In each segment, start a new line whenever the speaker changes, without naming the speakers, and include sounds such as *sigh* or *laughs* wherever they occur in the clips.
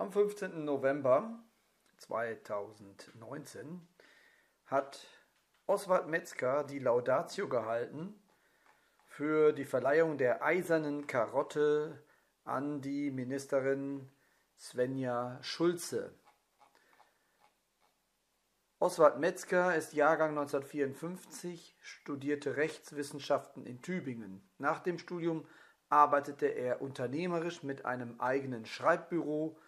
Am 15. November 2019 hat Oswald Metzger die Laudatio gehalten für die Verleihung der Eisernen Karotte an die Ministerin Svenja Schulze. Oswald Metzger ist Jahrgang 1954, studierte Rechtswissenschaften in Tübingen. Nach dem Studium arbeitete er unternehmerisch mit einem eigenen Schreibbüro,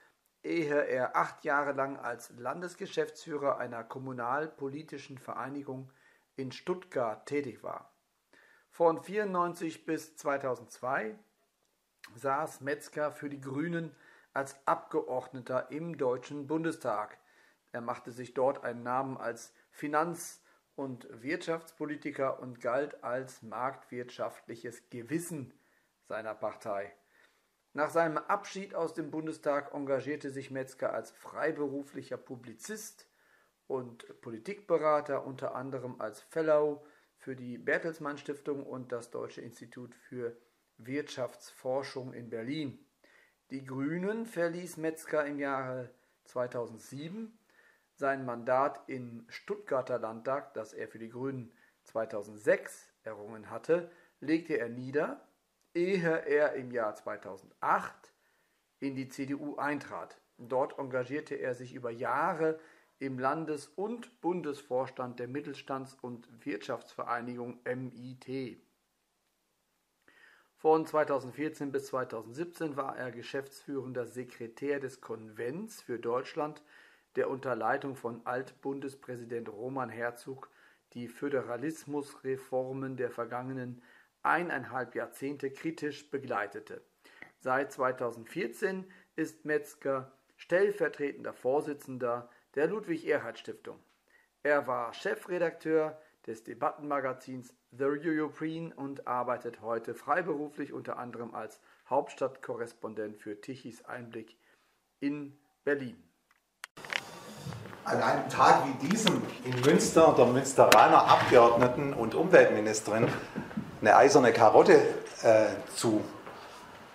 ehe er acht Jahre lang als Landesgeschäftsführer einer kommunalpolitischen Vereinigung in Stuttgart tätig war. Von 1994 bis 2002 saß Metzger für die Grünen als Abgeordneter im Deutschen Bundestag. Er machte sich dort einen Namen als Finanz- und Wirtschaftspolitiker und galt als marktwirtschaftliches Gewissen seiner Partei. Nach seinem Abschied aus dem Bundestag engagierte sich Metzger als freiberuflicher Publizist und Politikberater, unter anderem als Fellow für die Bertelsmann Stiftung und das Deutsche Institut für Wirtschaftsforschung in Berlin. Die Grünen verließ Metzger im Jahre 2007. Sein Mandat im Stuttgarter Landtag, das er für die Grünen 2006 errungen hatte, legte er nieder ehe er im Jahr 2008 in die CDU eintrat. Dort engagierte er sich über Jahre im Landes- und Bundesvorstand der Mittelstands- und Wirtschaftsvereinigung MIT. Von 2014 bis 2017 war er geschäftsführender Sekretär des Konvents für Deutschland, der unter Leitung von Altbundespräsident Roman Herzog die Föderalismusreformen der vergangenen eineinhalb Jahrzehnte kritisch begleitete. Seit 2014 ist Metzger stellvertretender Vorsitzender der Ludwig-Erhard-Stiftung. Er war Chefredakteur des Debattenmagazins The European und arbeitet heute freiberuflich unter anderem als Hauptstadtkorrespondent für Tichys Einblick in Berlin.
An einem Tag wie diesem in Münster der Münsteraner Abgeordneten und Umweltministerin eine eiserne Karotte äh, zu,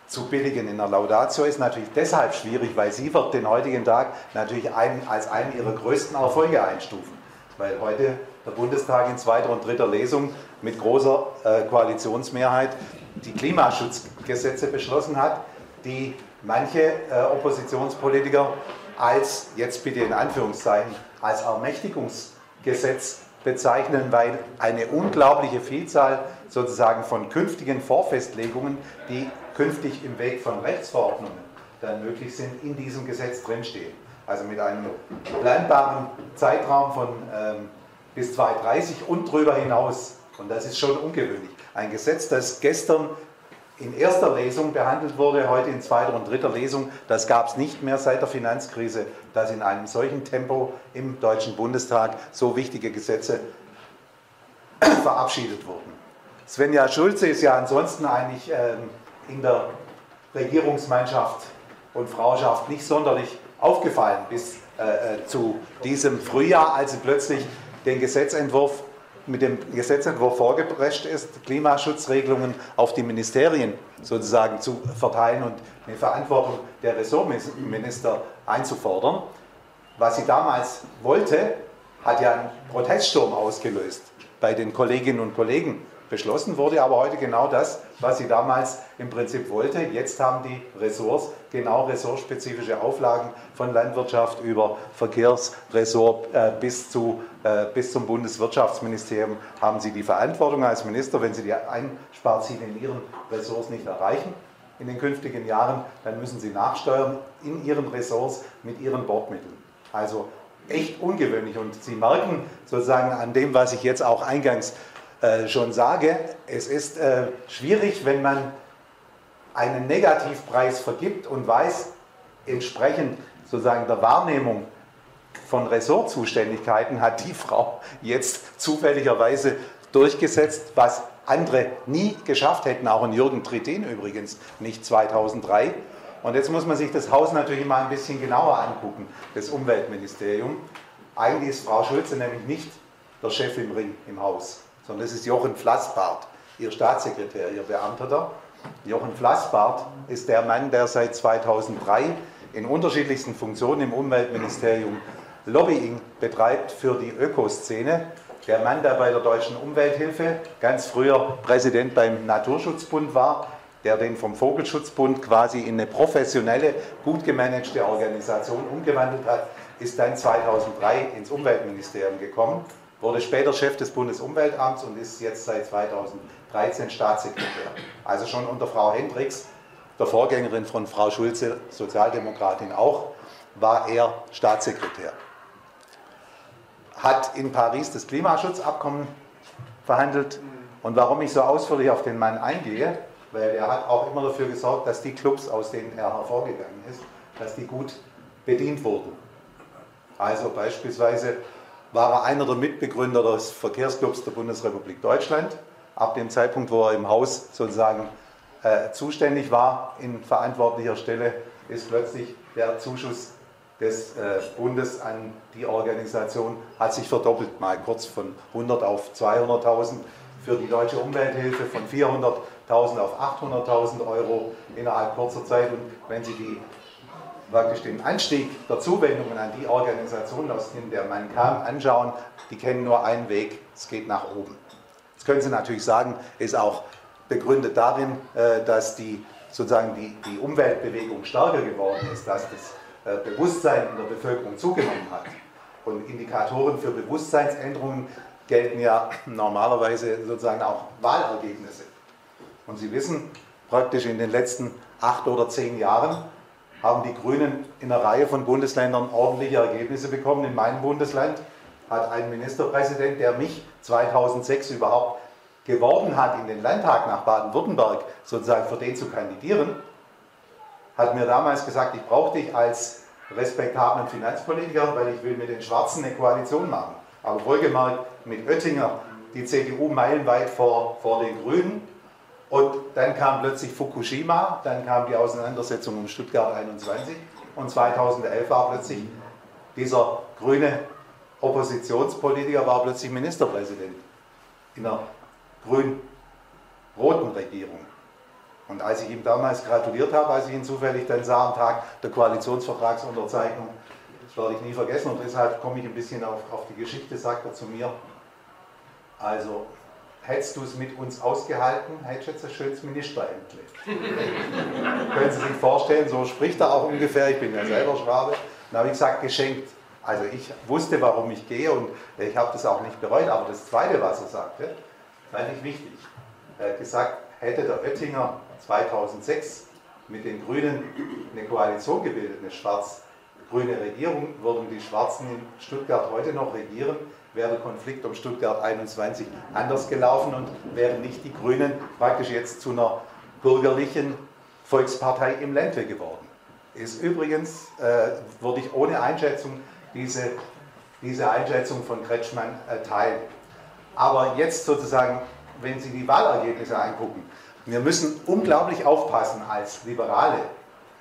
zu billigen in der Laudatio ist natürlich deshalb schwierig, weil sie wird den heutigen Tag natürlich ein, als einen ihrer größten Erfolge einstufen. Weil heute der Bundestag in zweiter und dritter Lesung mit großer äh, Koalitionsmehrheit die Klimaschutzgesetze beschlossen hat, die manche äh, Oppositionspolitiker als, jetzt bitte in Anführungszeichen, als Ermächtigungsgesetz bezeichnen, weil eine unglaubliche Vielzahl sozusagen von künftigen Vorfestlegungen, die künftig im Weg von Rechtsverordnungen dann möglich sind, in diesem Gesetz drinstehen. Also mit einem planbaren Zeitraum von ähm, bis 2030 und darüber hinaus. Und das ist schon ungewöhnlich. Ein Gesetz, das gestern in erster Lesung behandelt wurde, heute in zweiter und dritter Lesung. Das gab es nicht mehr seit der Finanzkrise, dass in einem solchen Tempo im Deutschen Bundestag so wichtige Gesetze *coughs* verabschiedet wurden. Svenja Schulze ist ja ansonsten eigentlich ähm, in der Regierungsmannschaft und Frauschaft nicht sonderlich aufgefallen bis äh, äh zu diesem Frühjahr, als sie plötzlich den Gesetzentwurf mit dem Gesetzentwurf vorgeprescht ist, Klimaschutzregelungen auf die Ministerien sozusagen zu verteilen und eine Verantwortung der Ressortminister einzufordern. Was sie damals wollte, hat ja einen Proteststurm ausgelöst bei den Kolleginnen und Kollegen Beschlossen wurde aber heute genau das, was sie damals im Prinzip wollte. Jetzt haben die Ressorts genau ressortspezifische Auflagen von Landwirtschaft über Verkehrsressort äh, bis, zu, äh, bis zum Bundeswirtschaftsministerium haben sie die Verantwortung als Minister, wenn sie die Einsparziele in ihren Ressorts nicht erreichen in den künftigen Jahren, dann müssen sie nachsteuern in ihren Ressorts mit ihren Bordmitteln. Also echt ungewöhnlich und Sie merken sozusagen an dem, was ich jetzt auch eingangs äh, schon sage, es ist äh, schwierig, wenn man einen Negativpreis vergibt und weiß, entsprechend sozusagen der Wahrnehmung von Ressortzuständigkeiten hat die Frau jetzt zufälligerweise durchgesetzt, was andere nie geschafft hätten, auch in Jürgen Trittin übrigens, nicht 2003. Und jetzt muss man sich das Haus natürlich mal ein bisschen genauer angucken, das Umweltministerium. Eigentlich ist Frau Schulze nämlich nicht der Chef im Ring im Haus sondern das ist Jochen Flassbart, Ihr Staatssekretär, Ihr Beamter. Jochen Flassbart ist der Mann, der seit 2003 in unterschiedlichsten Funktionen im Umweltministerium Lobbying betreibt für die Ökoszene. Der Mann, der bei der Deutschen Umwelthilfe ganz früher Präsident beim Naturschutzbund war, der den vom Vogelschutzbund quasi in eine professionelle, gut gemanagte Organisation umgewandelt hat, ist dann 2003 ins Umweltministerium gekommen, wurde später Chef des Bundesumweltamts und ist jetzt seit 2013 Staatssekretär. Also schon unter Frau Hendricks, der Vorgängerin von Frau Schulze, Sozialdemokratin auch, war er Staatssekretär. Hat in Paris das Klimaschutzabkommen verhandelt. Und warum ich so ausführlich auf den Mann eingehe, weil er hat auch immer dafür gesorgt, dass die Clubs, aus denen er hervorgegangen ist, dass die gut bedient wurden. Also beispielsweise war er einer der Mitbegründer des Verkehrsclubs der Bundesrepublik Deutschland. Ab dem Zeitpunkt, wo er im Haus sozusagen äh, zuständig war, in verantwortlicher Stelle, ist plötzlich der Zuschuss des äh, Bundes an die Organisation hat sich verdoppelt, mal kurz von 100 auf 200.000 für die deutsche Umwelthilfe, von 400 1000 auf 800.000 Euro innerhalb kurzer Zeit. Und wenn Sie die, praktisch den Anstieg der Zuwendungen an die Organisationen, aus denen der Mann kam, anschauen, die kennen nur einen Weg, es geht nach oben. Das können Sie natürlich sagen, ist auch begründet darin, äh, dass die, sozusagen die, die Umweltbewegung stärker geworden ist, dass das äh, Bewusstsein in der Bevölkerung zugenommen hat. Und Indikatoren für Bewusstseinsänderungen gelten ja normalerweise sozusagen auch Wahlergebnisse. Und Sie wissen, praktisch in den letzten acht oder zehn Jahren haben die Grünen in einer Reihe von Bundesländern ordentliche Ergebnisse bekommen. In meinem Bundesland hat ein Ministerpräsident, der mich 2006 überhaupt geworben hat, in den Landtag nach Baden-Württemberg sozusagen für den zu kandidieren, hat mir damals gesagt, ich brauche dich als respektablen Finanzpolitiker, weil ich will mit den Schwarzen eine Koalition machen. Aber wohlgemerkt mit Oettinger, die CDU meilenweit vor, vor den Grünen und dann kam plötzlich Fukushima, dann kam die Auseinandersetzung um Stuttgart 21 und 2011 war plötzlich dieser grüne Oppositionspolitiker war plötzlich Ministerpräsident in einer grün-roten Regierung. Und als ich ihm damals gratuliert habe, als ich ihn zufällig dann sah am Tag der Koalitionsvertragsunterzeichnung, das werde ich nie vergessen und deshalb komme ich ein bisschen auf, auf die Geschichte, sagt er zu mir. Also hättest du es mit uns ausgehalten, hättest du jetzt ein schönes Ministerämtle. *laughs* Können Sie sich vorstellen, so spricht er auch ungefähr, ich bin ja selber Schwabe. Dann habe ich gesagt, geschenkt. Also ich wusste, warum ich gehe und ich habe das auch nicht bereut, aber das Zweite, was er sagte, fand ich wichtig. Er hat gesagt, hätte der Oettinger 2006 mit den Grünen eine Koalition gebildet, eine schwarz-grüne Regierung, würden die Schwarzen in Stuttgart heute noch regieren, wäre der Konflikt um Stuttgart 21 anders gelaufen und wären nicht die Grünen praktisch jetzt zu einer bürgerlichen Volkspartei im Ländle geworden. Ist übrigens, äh, würde ich ohne Einschätzung diese, diese Einschätzung von Kretschmann äh, teilen. Aber jetzt sozusagen, wenn Sie die Wahlergebnisse angucken, wir müssen unglaublich aufpassen als Liberale.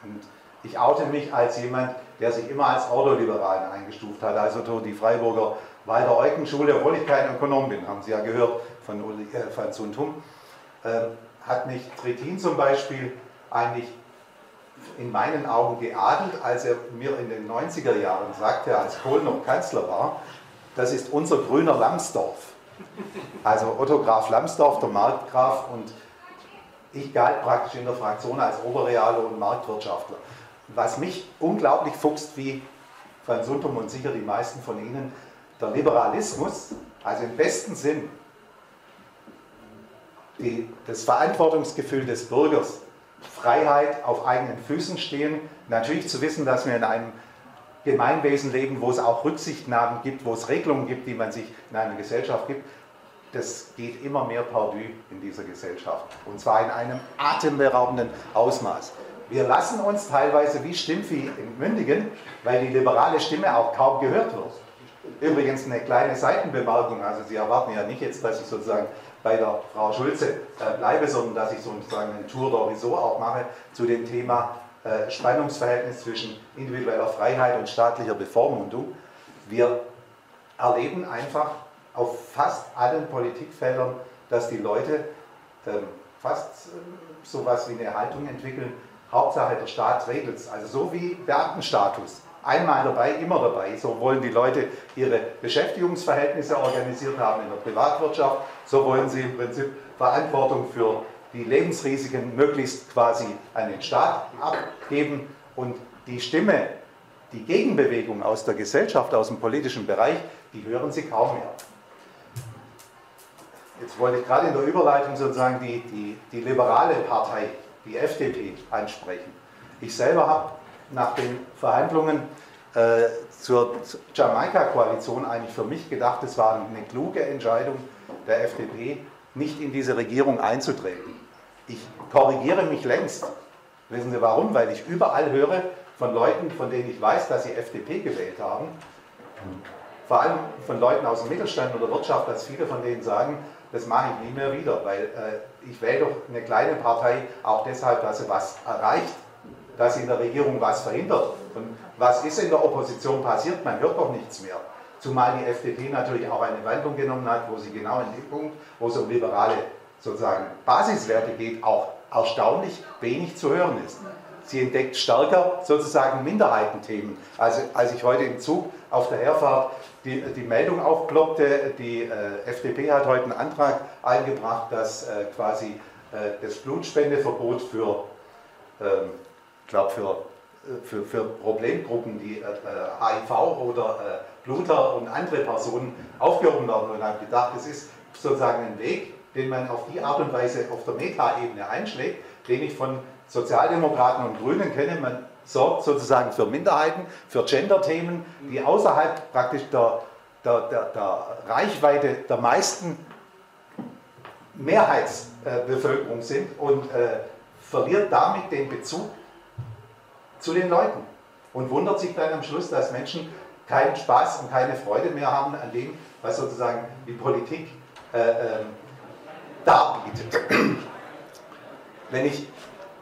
Und ich oute mich als jemand, der sich immer als Ordoliberalen eingestuft hat, also die Freiburger bei der Eukenschule, obwohl ich kein Ökonom bin, haben Sie ja gehört von, Uli, äh, von Sun äh, hat mich Trittin zum Beispiel eigentlich in meinen Augen geadelt, als er mir in den 90er Jahren sagte, als Kohl noch Kanzler war, das ist unser grüner Lambsdorff. Also Otto Graf Lambsdorff, der Marktgraf und ich galt praktisch in der Fraktion als Oberreale und Marktwirtschaftler. Was mich unglaublich fuchst, wie Franz Suntum und sicher die meisten von Ihnen, der Liberalismus, also im besten Sinn, die, das Verantwortungsgefühl des Bürgers, Freiheit auf eigenen Füßen stehen, natürlich zu wissen, dass wir in einem Gemeinwesen leben, wo es auch Rücksichtnahmen gibt, wo es Regelungen gibt, die man sich in einer Gesellschaft gibt, das geht immer mehr perdu in dieser Gesellschaft. Und zwar in einem atemberaubenden Ausmaß. Wir lassen uns teilweise wie Stimmvieh entmündigen, weil die liberale Stimme auch kaum gehört wird. Übrigens eine kleine Seitenbemerkung, also Sie erwarten ja nicht jetzt, dass ich sozusagen bei der Frau Schulze äh, bleibe, sondern dass ich sozusagen eine Tour d'Horizon auch mache zu dem Thema äh, Spannungsverhältnis zwischen individueller Freiheit und staatlicher Bevormundung. Wir erleben einfach auf fast allen Politikfeldern, dass die Leute ähm, fast äh, so etwas wie eine Haltung entwickeln, Hauptsache der Staat regelt es. Also so wie Beamtenstatus. Einmal dabei, immer dabei. So wollen die Leute ihre Beschäftigungsverhältnisse organisiert haben in der Privatwirtschaft. So wollen sie im Prinzip Verantwortung für die Lebensrisiken möglichst quasi an den Staat abgeben. Und die Stimme, die Gegenbewegung aus der Gesellschaft, aus dem politischen Bereich, die hören sie kaum mehr. Jetzt wollte ich gerade in der Überleitung sozusagen die, die, die liberale Partei, die FDP, ansprechen. Ich selber habe nach den Verhandlungen äh, zur Jamaika-Koalition eigentlich für mich gedacht, es war eine kluge Entscheidung der FDP, nicht in diese Regierung einzutreten. Ich korrigiere mich längst. Wissen Sie warum? Weil ich überall höre von Leuten, von denen ich weiß, dass sie FDP gewählt haben, vor allem von Leuten aus dem Mittelstand oder Wirtschaft, dass viele von denen sagen, das mache ich nie mehr wieder, weil äh, ich wähle doch eine kleine Partei auch deshalb, dass sie was erreicht, dass in der Regierung was verhindert. Und was ist in der Opposition passiert? Man hört doch nichts mehr. Zumal die FDP natürlich auch eine Wandlung genommen hat, wo sie genau in dem Punkt, wo es um liberale sozusagen Basiswerte geht, auch erstaunlich wenig zu hören ist. Sie entdeckt stärker sozusagen Minderheitenthemen. Also als ich heute im Zug auf der Herfahrt die, die Meldung aufploppte, die äh, FDP hat heute einen Antrag eingebracht, dass äh, quasi äh, das Blutspendeverbot für, ähm, glaube für, äh, für, für Problemgruppen, HIV äh, äh, oder Bluter und andere Personen aufgehoben werden. Und habe gedacht, das ist sozusagen ein Weg, den man auf die Art und Weise auf der Metaebene einschlägt, den ich von Sozialdemokraten und Grünen kenne. Man sorgt sozusagen für Minderheiten, für Gender-Themen, die außerhalb praktisch der, der, der, der Reichweite der meisten Mehrheitsbevölkerung sind und äh, verliert damit den Bezug zu den Leuten und wundert sich dann am Schluss, dass Menschen keinen Spaß und keine Freude mehr haben an dem, was sozusagen die Politik äh, äh, darbietet. *clears throat* Wenn ich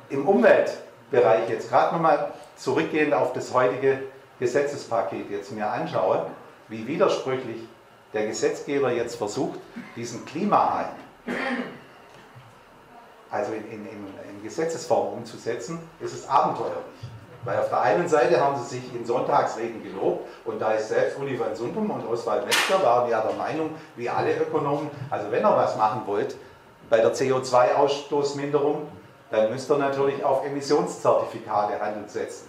im Umweltbereich jetzt gerade nochmal zurückgehend auf das heutige Gesetzespaket jetzt mir anschaue, wie widersprüchlich der Gesetzgeber jetzt versucht, diesen Klimahai also in, in, in Gesetzesform umzusetzen, ist es abenteuerlich. Weil auf der einen Seite haben sie sich in Sonntagsreden gelobt und da ist selbst Uli van Sundum und Oswald Metzger waren ja der Meinung, wie alle Ökonomen, also wenn ihr was machen wollt bei der CO2-Ausstoßminderung, dann müsst ihr natürlich auf Emissionszertifikate Handel setzen.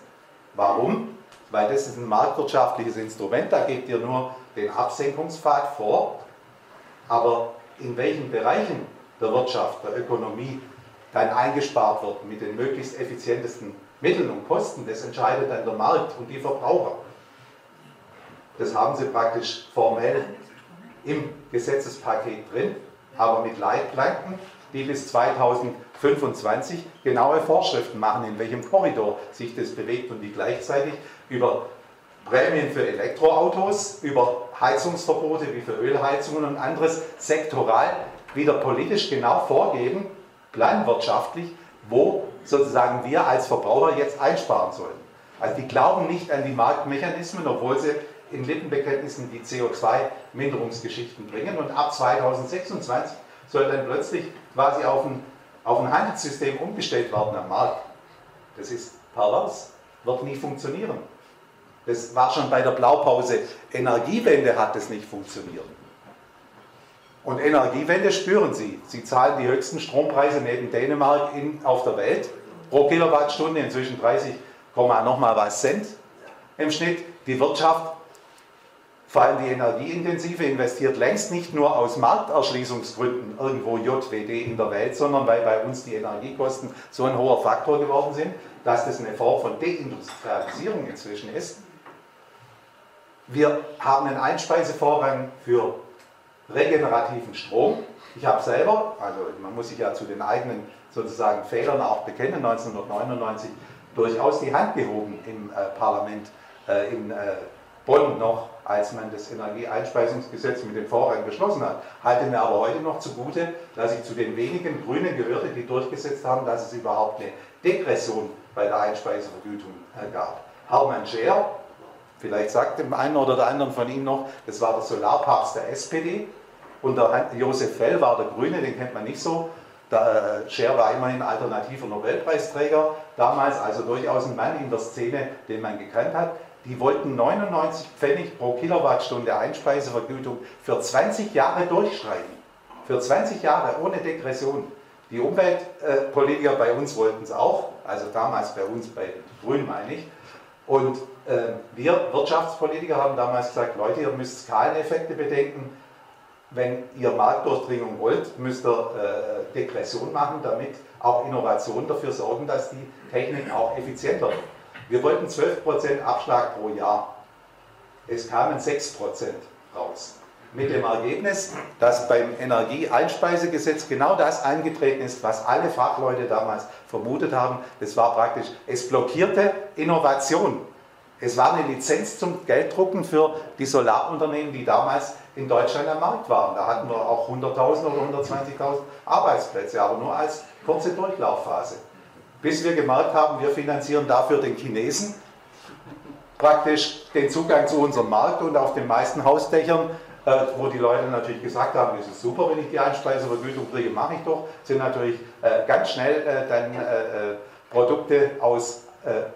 Warum? Weil das ist ein marktwirtschaftliches Instrument, da gebt ihr nur den Absenkungspfad vor, aber in welchen Bereichen der Wirtschaft, der Ökonomie dann eingespart wird mit den möglichst effizientesten Mitteln und Kosten, das entscheidet dann der Markt und die Verbraucher. Das haben sie praktisch formell im Gesetzespaket drin, aber mit Leitplanken, die bis 2025 genaue Vorschriften machen, in welchem Korridor sich das bewegt und die gleichzeitig über Prämien für Elektroautos, über Heizungsverbote wie für Ölheizungen und anderes sektoral wieder politisch genau vorgeben, planwirtschaftlich, wo sozusagen wir als Verbraucher jetzt einsparen sollen. Also die glauben nicht an die Marktmechanismen, obwohl sie in Lippenbekenntnissen die CO2-Minderungsgeschichten bringen. Und ab 2026 soll dann plötzlich quasi auf ein, auf ein Handelssystem umgestellt werden am Markt. Das ist pervers, wird nie funktionieren. Das war schon bei der Blaupause Energiewende hat es nicht funktioniert. Und Energiewende spüren Sie. Sie zahlen die höchsten Strompreise neben Dänemark in, auf der Welt. Pro Kilowattstunde inzwischen 30, nochmal was Cent im Schnitt. Die Wirtschaft, vor allem die Energieintensive, investiert längst nicht nur aus Markterschließungsgründen irgendwo JWD in der Welt, sondern weil bei uns die Energiekosten so ein hoher Faktor geworden sind, dass das eine Form von Deindustrialisierung inzwischen ist. Wir haben einen Einspeisevorrang für regenerativen Strom. Ich habe selber, also man muss sich ja zu den eigenen sozusagen Fehlern auch bekennen, 1999 durchaus die Hand gehoben im äh, Parlament äh, in äh, Bonn noch, als man das Energieeinspeisungsgesetz mit dem Vorrang beschlossen hat. Halte mir aber heute noch zugute, dass ich zu den wenigen Grünen gehörte, die durchgesetzt haben, dass es überhaupt eine Degression bei der Einspeisevergütung äh, gab. Hermann Scher, Vielleicht sagt dem einen oder der anderen von Ihnen noch, das war der Solarpapst der SPD und der Josef Fell war der Grüne, den kennt man nicht so. der Scher war immerhin alternativer Nobelpreisträger damals, also durchaus ein Mann in der Szene, den man gekannt hat. Die wollten 99 Pfennig pro Kilowattstunde Einspeisevergütung für 20 Jahre durchstreichen. Für 20 Jahre ohne Degression. Die Umweltpolitiker bei uns wollten es auch, also damals bei uns, bei Grün meine ich. Und äh, wir Wirtschaftspolitiker haben damals gesagt, Leute, ihr müsst Skaleneffekte bedenken. Wenn ihr Marktdurchdringung wollt, müsst ihr äh, Degression machen, damit auch Innovationen dafür sorgen, dass die Technik auch effizienter wird. Wir wollten 12% Abschlag pro Jahr. Es kamen 6% raus. Mit dem Ergebnis, dass beim Energieeinspeisegesetz genau das eingetreten ist, was alle Fachleute damals vermutet haben. Das war praktisch, es blockierte Innovation. Es war eine Lizenz zum Gelddrucken für die Solarunternehmen, die damals in Deutschland am Markt waren. Da hatten wir auch 100.000 oder 120.000 Arbeitsplätze, aber nur als kurze Durchlaufphase bis wir gemerkt haben, wir finanzieren dafür den Chinesen praktisch den Zugang zu unserem Markt und auf den meisten Hausdächern, äh, wo die Leute natürlich gesagt haben, das ist super, wenn ich die Einspeisevergütung kriege, mache ich doch, sind natürlich äh, ganz schnell äh, dann Produkte aus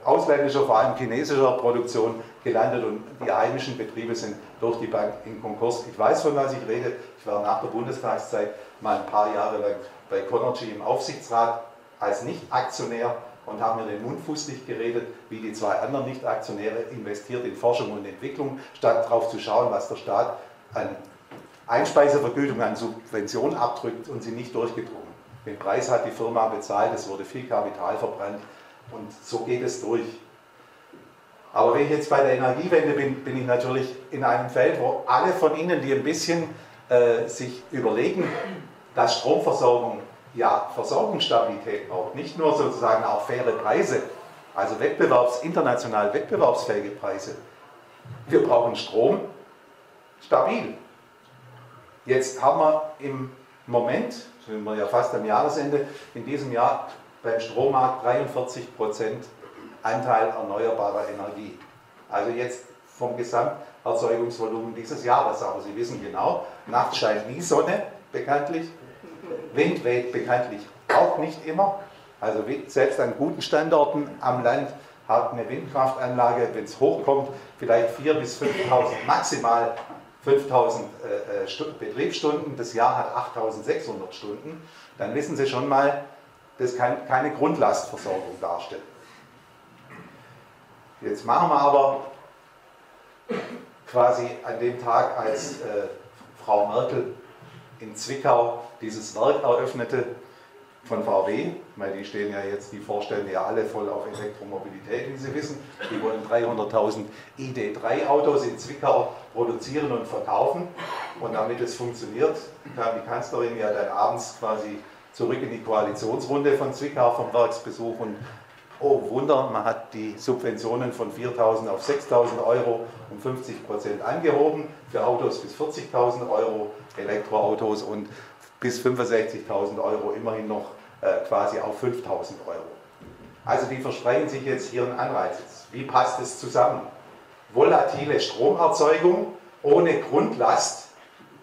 ausländischer, vor allem chinesischer Produktion gelandet und die heimischen Betriebe sind durch die Bank in Konkurs. Ich weiß, von was ich rede. Ich war nach der Bundestagszeit mal ein paar Jahre lang bei Conergy im Aufsichtsrat als Nicht-Aktionär und haben mir den Mund fußlich geredet, wie die zwei anderen Nicht-Aktionäre investiert in Forschung und Entwicklung, statt darauf zu schauen, was der Staat an Einspeisevergütung, an Subventionen abdrückt und sie nicht durchgedrungen. Den Preis hat die Firma bezahlt, es wurde viel Kapital verbrannt und so geht es durch. Aber wenn ich jetzt bei der Energiewende bin, bin ich natürlich in einem Feld, wo alle von Ihnen, die ein bisschen äh, sich überlegen, dass Stromversorgung ja Versorgungsstabilität braucht, nicht nur sozusagen auch faire Preise, also wettbewerbs, international wettbewerbsfähige Preise. Wir brauchen Strom stabil. Jetzt haben wir im Moment, sind wir ja fast am Jahresende, in diesem Jahr beim Strommarkt 43% Anteil erneuerbarer Energie. Also jetzt vom Gesamterzeugungsvolumen dieses Jahres. Aber Sie wissen genau, nachts scheint nie Sonne, bekanntlich. Wind weht bekanntlich auch nicht immer. Also selbst an guten Standorten am Land hat eine Windkraftanlage, wenn es hochkommt, vielleicht 4.000 bis 5.000, maximal 5.000 äh, äh Betriebsstunden. Das Jahr hat 8.600 Stunden. Dann wissen Sie schon mal, das kann keine Grundlastversorgung darstellen. Jetzt machen wir aber quasi an dem Tag, als äh, Frau Merkel in Zwickau dieses Werk eröffnete von VW, weil die stehen ja jetzt, die Vorstände ja alle voll auf Elektromobilität, wie Sie wissen. Die wollen 300.000 ID3-Autos in Zwickau produzieren und verkaufen. Und damit es funktioniert, kam die Kanzlerin ja dann abends quasi zurück in die Koalitionsrunde von Zwickau vom Werksbesuch und oh Wunder, man hat die Subventionen von 4.000 auf 6.000 Euro um 50 Prozent angehoben, für Autos bis 40.000 Euro, Elektroautos und bis 65.000 Euro immerhin noch äh, quasi auf 5.000 Euro. Also die versprechen sich jetzt hier einen Anreiz. Wie passt es zusammen? Volatile Stromerzeugung ohne Grundlast,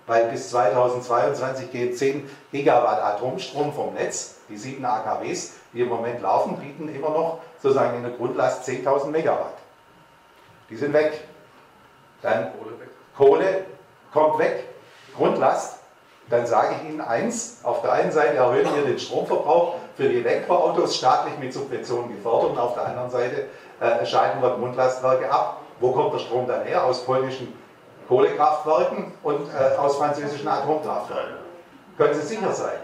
weil bis 2022 gehen 10 Gigawatt Atomstrom vom Netz, die 7 AKWs, die im Moment laufen, bieten immer noch sozusagen in der Grundlast 10.000 Megawatt. Die sind weg. Dann Kohle kommt weg, Grundlast dann sage ich Ihnen eins, auf der einen Seite erhöhen wir den Stromverbrauch für die Elektroautos staatlich mit Subventionen gefördert und auf der anderen Seite äh, schalten wir Grundlastwerke ab. Wo kommt der Strom dann her? Aus polnischen Kohlekraftwerken und äh, aus französischen Atomkraftwerken. Können Sie sicher sein.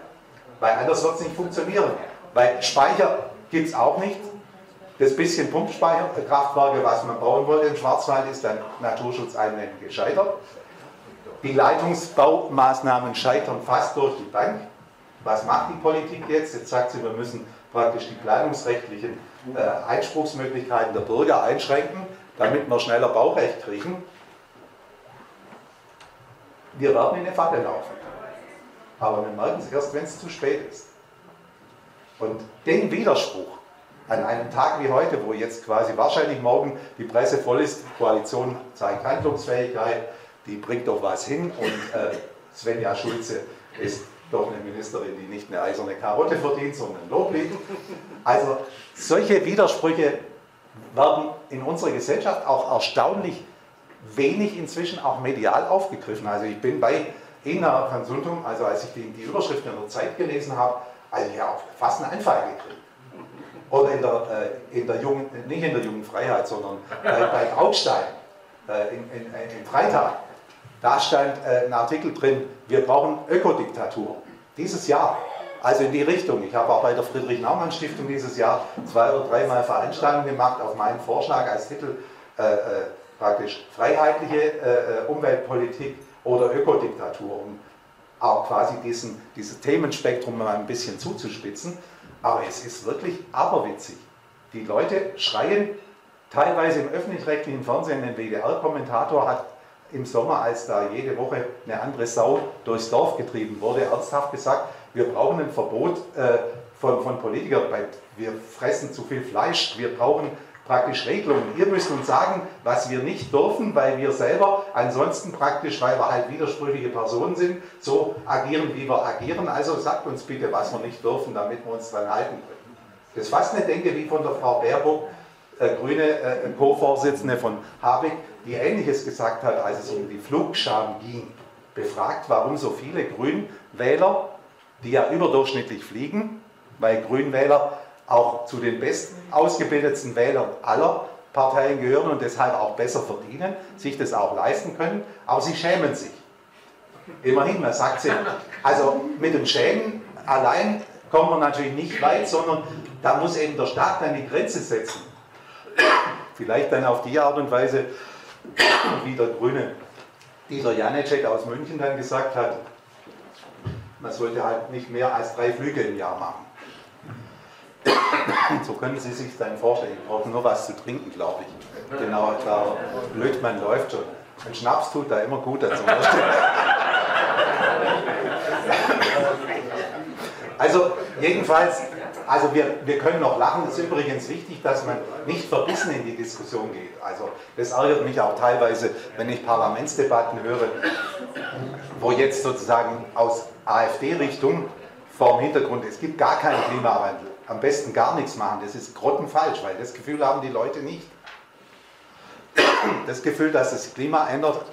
Weil anders wird es nicht funktionieren. Weil Speicher gibt es auch nicht. Das bisschen Pumpspeicherkraftwerke, was man bauen wollte im Schwarzwald, ist dann Naturschutzeinwänden gescheitert. Die Leitungsbaumaßnahmen scheitern fast durch die Bank. Was macht die Politik jetzt? Jetzt sagt sie, wir müssen praktisch die planungsrechtlichen äh, Einspruchsmöglichkeiten der Bürger einschränken, damit wir schneller Baurecht kriegen. Wir werden in eine Falle laufen. Aber wir merken es erst, wenn es zu spät ist. Und den Widerspruch an einem Tag wie heute, wo jetzt quasi wahrscheinlich morgen die Presse voll ist, die Koalition zeigt Handlungsfähigkeit, die bringt doch was hin und äh, Svenja Schulze ist doch eine Ministerin, die nicht eine eiserne Karotte verdient, sondern ein Loblied. Also solche Widersprüche werden in unserer Gesellschaft auch erstaunlich wenig inzwischen auch medial aufgegriffen. Also ich bin bei van Sundum, also als ich die, die Überschrift in der Zeit gelesen habe, also ich habe fast einen Anfall gekriegt. Oder in der, äh, in der jungen, nicht in der jungen Freiheit, sondern äh, bei Trautstein, äh, in, in, in Freitag, da stand äh, ein Artikel drin, wir brauchen Ökodiktatur. Dieses Jahr. Also in die Richtung. Ich habe auch bei der Friedrich-Naumann-Stiftung dieses Jahr zwei oder dreimal Veranstaltungen gemacht auf meinen Vorschlag als Titel äh, äh, praktisch freiheitliche äh, Umweltpolitik oder Ökodiktatur, um auch quasi diesen, dieses Themenspektrum mal ein bisschen zuzuspitzen. Aber es ist wirklich aberwitzig. Die Leute schreien teilweise im öffentlich-rechtlichen Fernsehen, ein WDR-Kommentator hat im Sommer, als da jede Woche eine andere Sau durchs Dorf getrieben wurde, ernsthaft gesagt, wir brauchen ein Verbot äh, von, von Politikern, wir fressen zu viel Fleisch, wir brauchen praktisch Regelungen. Ihr müsst uns sagen, was wir nicht dürfen, weil wir selber ansonsten praktisch, weil wir halt widersprüchliche Personen sind, so agieren, wie wir agieren. Also sagt uns bitte, was wir nicht dürfen, damit wir uns dran halten können. Das ist fast eine Denke wie von der Frau Baerbock, äh, grüne äh, Co-Vorsitzende von Habeck, die Ähnliches gesagt hat, als es um die Flugscham ging. Befragt, warum so viele Grünwähler, die ja überdurchschnittlich fliegen, weil Grünwähler auch zu den best ausgebildetsten Wählern aller Parteien gehören und deshalb auch besser verdienen, sich das auch leisten können, aber sie schämen sich. Immerhin, man sagt sie, also mit dem Schämen allein kommen wir natürlich nicht weit, sondern da muss eben der Staat dann die Grenze setzen. Vielleicht dann auf die Art und Weise, wie der Grüne dieser Janecek aus München dann gesagt hat, man sollte halt nicht mehr als drei Flüge im Jahr machen. So können Sie sich dann vorstellen. Ich brauche nur was zu trinken, glaube ich. Genau, klar. Blödmann läuft schon. Ein Schnaps tut da immer gut dazu. Also jedenfalls, also wir, wir können noch lachen. Es ist übrigens wichtig, dass man nicht verbissen in die Diskussion geht. Also das ärgert mich auch teilweise, wenn ich Parlamentsdebatten höre, wo jetzt sozusagen aus AfD-Richtung vor dem Hintergrund, es gibt gar keinen Klimawandel am besten gar nichts machen. Das ist grottenfalsch, weil das Gefühl haben die Leute nicht. Das Gefühl, dass das Klima ändert,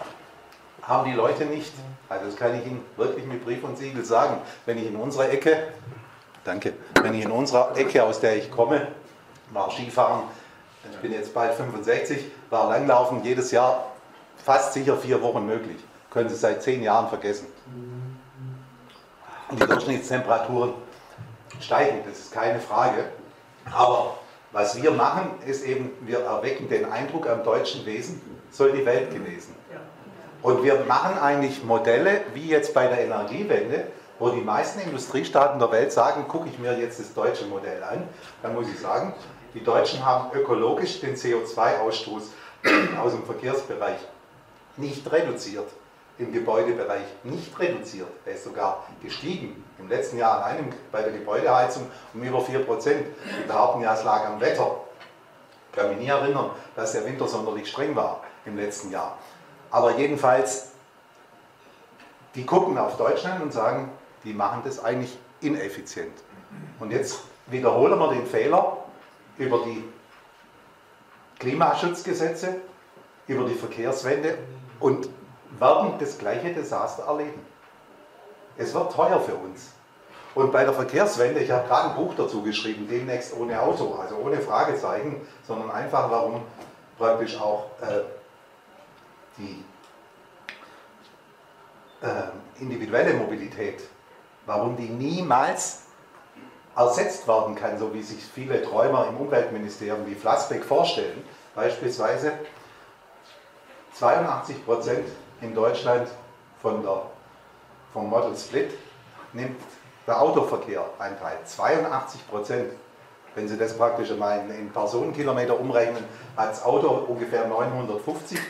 haben die Leute nicht. Also das kann ich Ihnen wirklich mit Brief und Siegel sagen. Wenn ich in unserer Ecke, danke, wenn ich in unserer Ecke, aus der ich komme, war Skifahren, ich bin jetzt bald 65, war Langlaufen jedes Jahr fast sicher vier Wochen möglich. Können Sie seit zehn Jahren vergessen. Und die Durchschnittstemperaturen steigen, das ist keine Frage. Aber was wir machen, ist eben, wir erwecken den Eindruck, am deutschen Wesen soll die Welt genesen. Und wir machen eigentlich Modelle, wie jetzt bei der Energiewende, wo die meisten Industriestaaten der Welt sagen, gucke ich mir jetzt das deutsche Modell an, dann muss ich sagen, die Deutschen haben ökologisch den CO2-Ausstoß *clears throat* aus dem Verkehrsbereich nicht reduziert im Gebäudebereich nicht reduziert. Er ist sogar gestiegen. Im letzten Jahr allein bei der Gebäudeheizung um über 4 Prozent. Wir behaupten ja, es lag am Wetter. Ich kann mich nie erinnern, dass der Winter sonderlich streng war im letzten Jahr. Aber jedenfalls, die gucken auf Deutschland und sagen, die machen das eigentlich ineffizient. Und jetzt wiederholen wir den Fehler über die Klimaschutzgesetze, über die Verkehrswende und werden das gleiche Desaster erleben. Es wird teuer für uns. Und bei der Verkehrswende, ich habe gerade ein Buch dazu geschrieben, demnächst ohne Auto, also ohne Fragezeichen, sondern einfach, warum praktisch auch äh, die äh, individuelle Mobilität, warum die niemals ersetzt werden kann, so wie sich viele Träumer im Umweltministerium wie Flassbeck vorstellen. Beispielsweise 82 Prozent in Deutschland von der, vom Model Split nimmt der Autoverkehr Anteil. 82 Prozent. Wenn Sie das praktisch mal in, in Personenkilometer umrechnen, hat das Auto ungefähr 950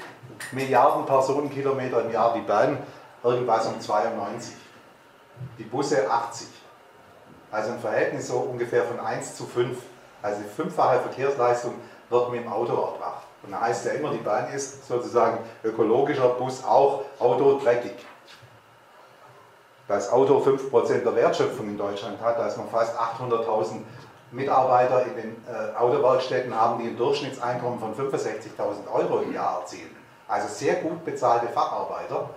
Milliarden Personenkilometer im Jahr, die Bahn irgendwas um 92. Die Busse 80. Also ein Verhältnis so ungefähr von 1 zu 5. Also die fünffache Verkehrsleistung wird mit dem Auto erbracht. Und da heißt ja immer, die Bahn ist sozusagen ökologischer Bus auch Auto dreckig. das Auto 5% der Wertschöpfung in Deutschland hat, dass wir fast 800.000 Mitarbeiter in den äh, Autowerkstätten haben, die ein Durchschnittseinkommen von 65.000 Euro im Jahr erzielen. Also sehr gut bezahlte Facharbeiter.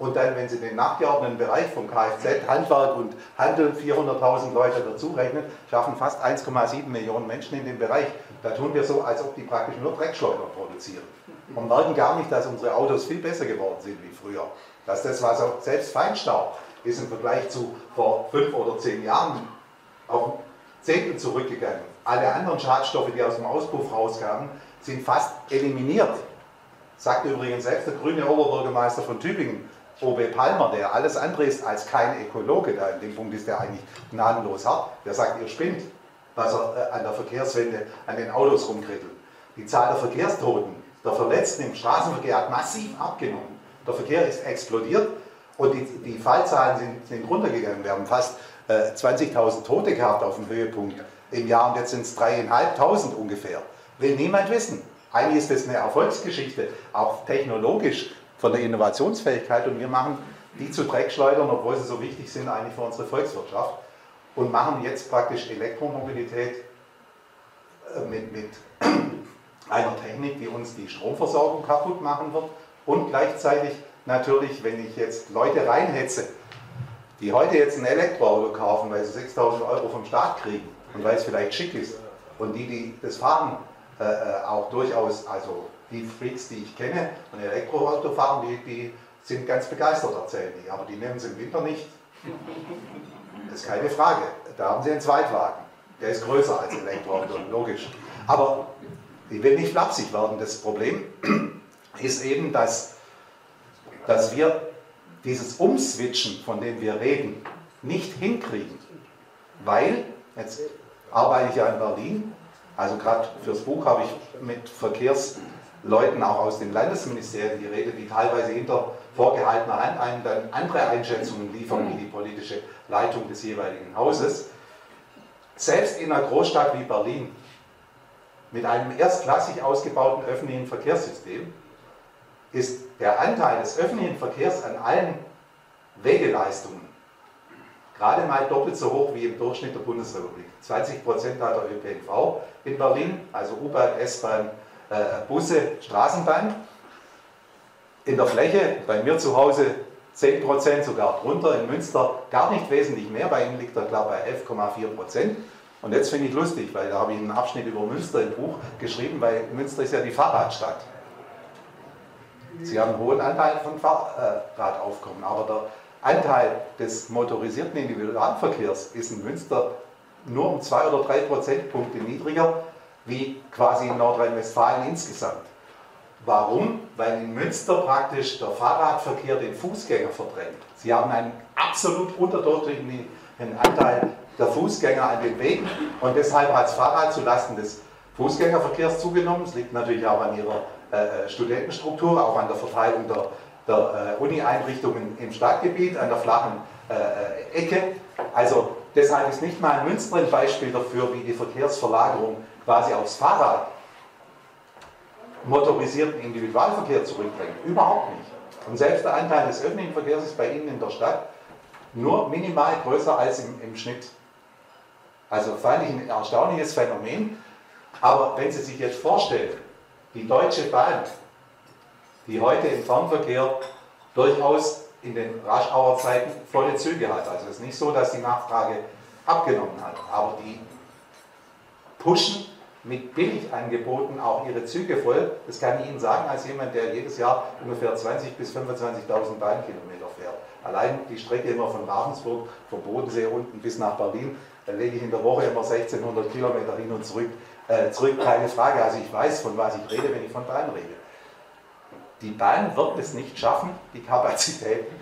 Und dann, wenn Sie den nachgeordneten Bereich vom Kfz, Handwerk und Handel 400.000 Leute dazu rechnen, schaffen fast 1,7 Millionen Menschen in dem Bereich. Da tun wir so, als ob die praktisch nur Dreckschleuder produzieren. Und merken gar nicht, dass unsere Autos viel besser geworden sind wie früher. Dass das, was auch selbst Feinstaub ist im Vergleich zu vor fünf oder zehn Jahren auf Zehntel zurückgegangen. Alle anderen Schadstoffe, die aus dem Auspuff rauskamen, sind fast eliminiert. Sagte übrigens selbst der grüne Oberbürgermeister von Tübingen, O.B. Palmer, der alles andere ist als kein Ökologe, da in dem Punkt ist er eigentlich gnadenlos hart, der sagt, ihr spinnt, was er äh, an der Verkehrswende an den Autos rumkrittelt. Die Zahl der Verkehrstoten, der Verletzten im Straßenverkehr hat massiv abgenommen. Der Verkehr ist explodiert und die, die Fallzahlen sind, sind runtergegangen. Wir haben fast äh, 20.000 Tote gehabt auf dem Höhepunkt im Jahr und jetzt sind es 3.500 ungefähr. Will niemand wissen. Eigentlich ist das eine Erfolgsgeschichte, auch technologisch von der Innovationsfähigkeit und wir machen die zu Dreckschleudern, obwohl sie so wichtig sind eigentlich für unsere Volkswirtschaft und machen jetzt praktisch Elektromobilität äh, mit, mit *clears throat* einer Technik, die uns die Stromversorgung kaputt machen wird und gleichzeitig natürlich, wenn ich jetzt Leute reinhetze, die heute jetzt ein Elektroauto kaufen, weil sie 6000 Euro vom Staat kriegen und weil es vielleicht schick ist und die, die das fahren, äh, äh auch durchaus, also die Freaks, die ich kenne, ein Elektroauto fahren, die, die sind ganz begeistert, erzählen die. Aber die nehmen es im Winter nicht. Das ist keine Frage. Da haben sie einen Zweitwagen. Der ist größer als ein Elektroauto, logisch. Aber ich will nicht flapsig werden. Das Problem *clears throat* ist eben, dass, dass wir dieses Umswitchen, von dem wir reden, nicht hinkriegen. Weil, jetzt arbeite ich ja in Berlin, also gerade fürs Buch habe ich mit Verkehrs- Leuten auch aus den Landesministerien die Rede, die teilweise hinter vorgehaltener Hand einen dann andere Einschätzungen liefern wie die politische Leitung des jeweiligen Hauses. Selbst in einer Großstadt wie Berlin mit einem erstklassig ausgebauten öffentlichen Verkehrssystem ist der Anteil des öffentlichen Verkehrs an allen Wegeleistungen gerade mal doppelt so hoch wie im Durchschnitt der Bundesrepublik. 20 Prozent hat der ÖPNV in Berlin, also U-Bahn, S-Bahn, äh, Busse, Straßenbahn. In der Fläche, bei mir zu Hause 10%, sogar drunter, in Münster gar nicht wesentlich mehr, bei Ihnen liegt er klar bei 11,4%. Und jetzt finde ich lustig, weil da habe ich einen Abschnitt über Münster im Buch geschrieben, weil Münster ist ja die Fahrradstadt. Sie haben einen hohen Anteil von Fahrradaufkommen, aber der Anteil des motorisierten Individualverkehrs ist in Münster nur um zwei oder drei Prozentpunkte niedriger wie quasi in Nordrhein-Westfalen insgesamt. Warum? Weil in Münster praktisch der Fahrradverkehr den Fußgänger verdrängt. Sie haben einen absolut unterdurchschnittlichen Anteil der Fußgänger an den Wegen und deshalb hat das Fahrrad zulasten des Fußgängerverkehrs zugenommen. Es liegt natürlich auch an ihrer äh, äh, Studentenstruktur, auch an der Verteilung der, der äh, Uni-Einrichtungen im Stadtgebiet, an der flachen äh, äh Ecke. Also deshalb ist nicht mal Münster ein Beispiel dafür, wie die Verkehrsverlagerung quasi aufs Fahrrad motorisierten Individualverkehr zurückbringen. Überhaupt nicht. Und selbst der Anteil des öffentlichen Verkehrs ist bei Ihnen in der Stadt nur minimal größer als im, im Schnitt. Also fand ich ein erstaunliches Phänomen. Aber wenn Sie sich jetzt vorstellen, die Deutsche Bahn, die heute im Fernverkehr durchaus in den Raschauer-Zeiten volle Züge hat. Also es ist nicht so, dass die Nachfrage abgenommen hat, aber die pushen mit Billigangeboten auch ihre Züge voll. Das kann ich Ihnen sagen, als jemand, der jedes Jahr ungefähr 20.000 bis 25.000 Bahnkilometer fährt. Allein die Strecke immer von Ravensburg, vom Bodensee unten bis nach Berlin, da lege ich in der Woche immer 1600 Kilometer hin und zurück. Äh, zurück, keine Frage. Also ich weiß, von was ich rede, wenn ich von Bahn rede. Die Bahn wird es nicht schaffen, die Kapazitäten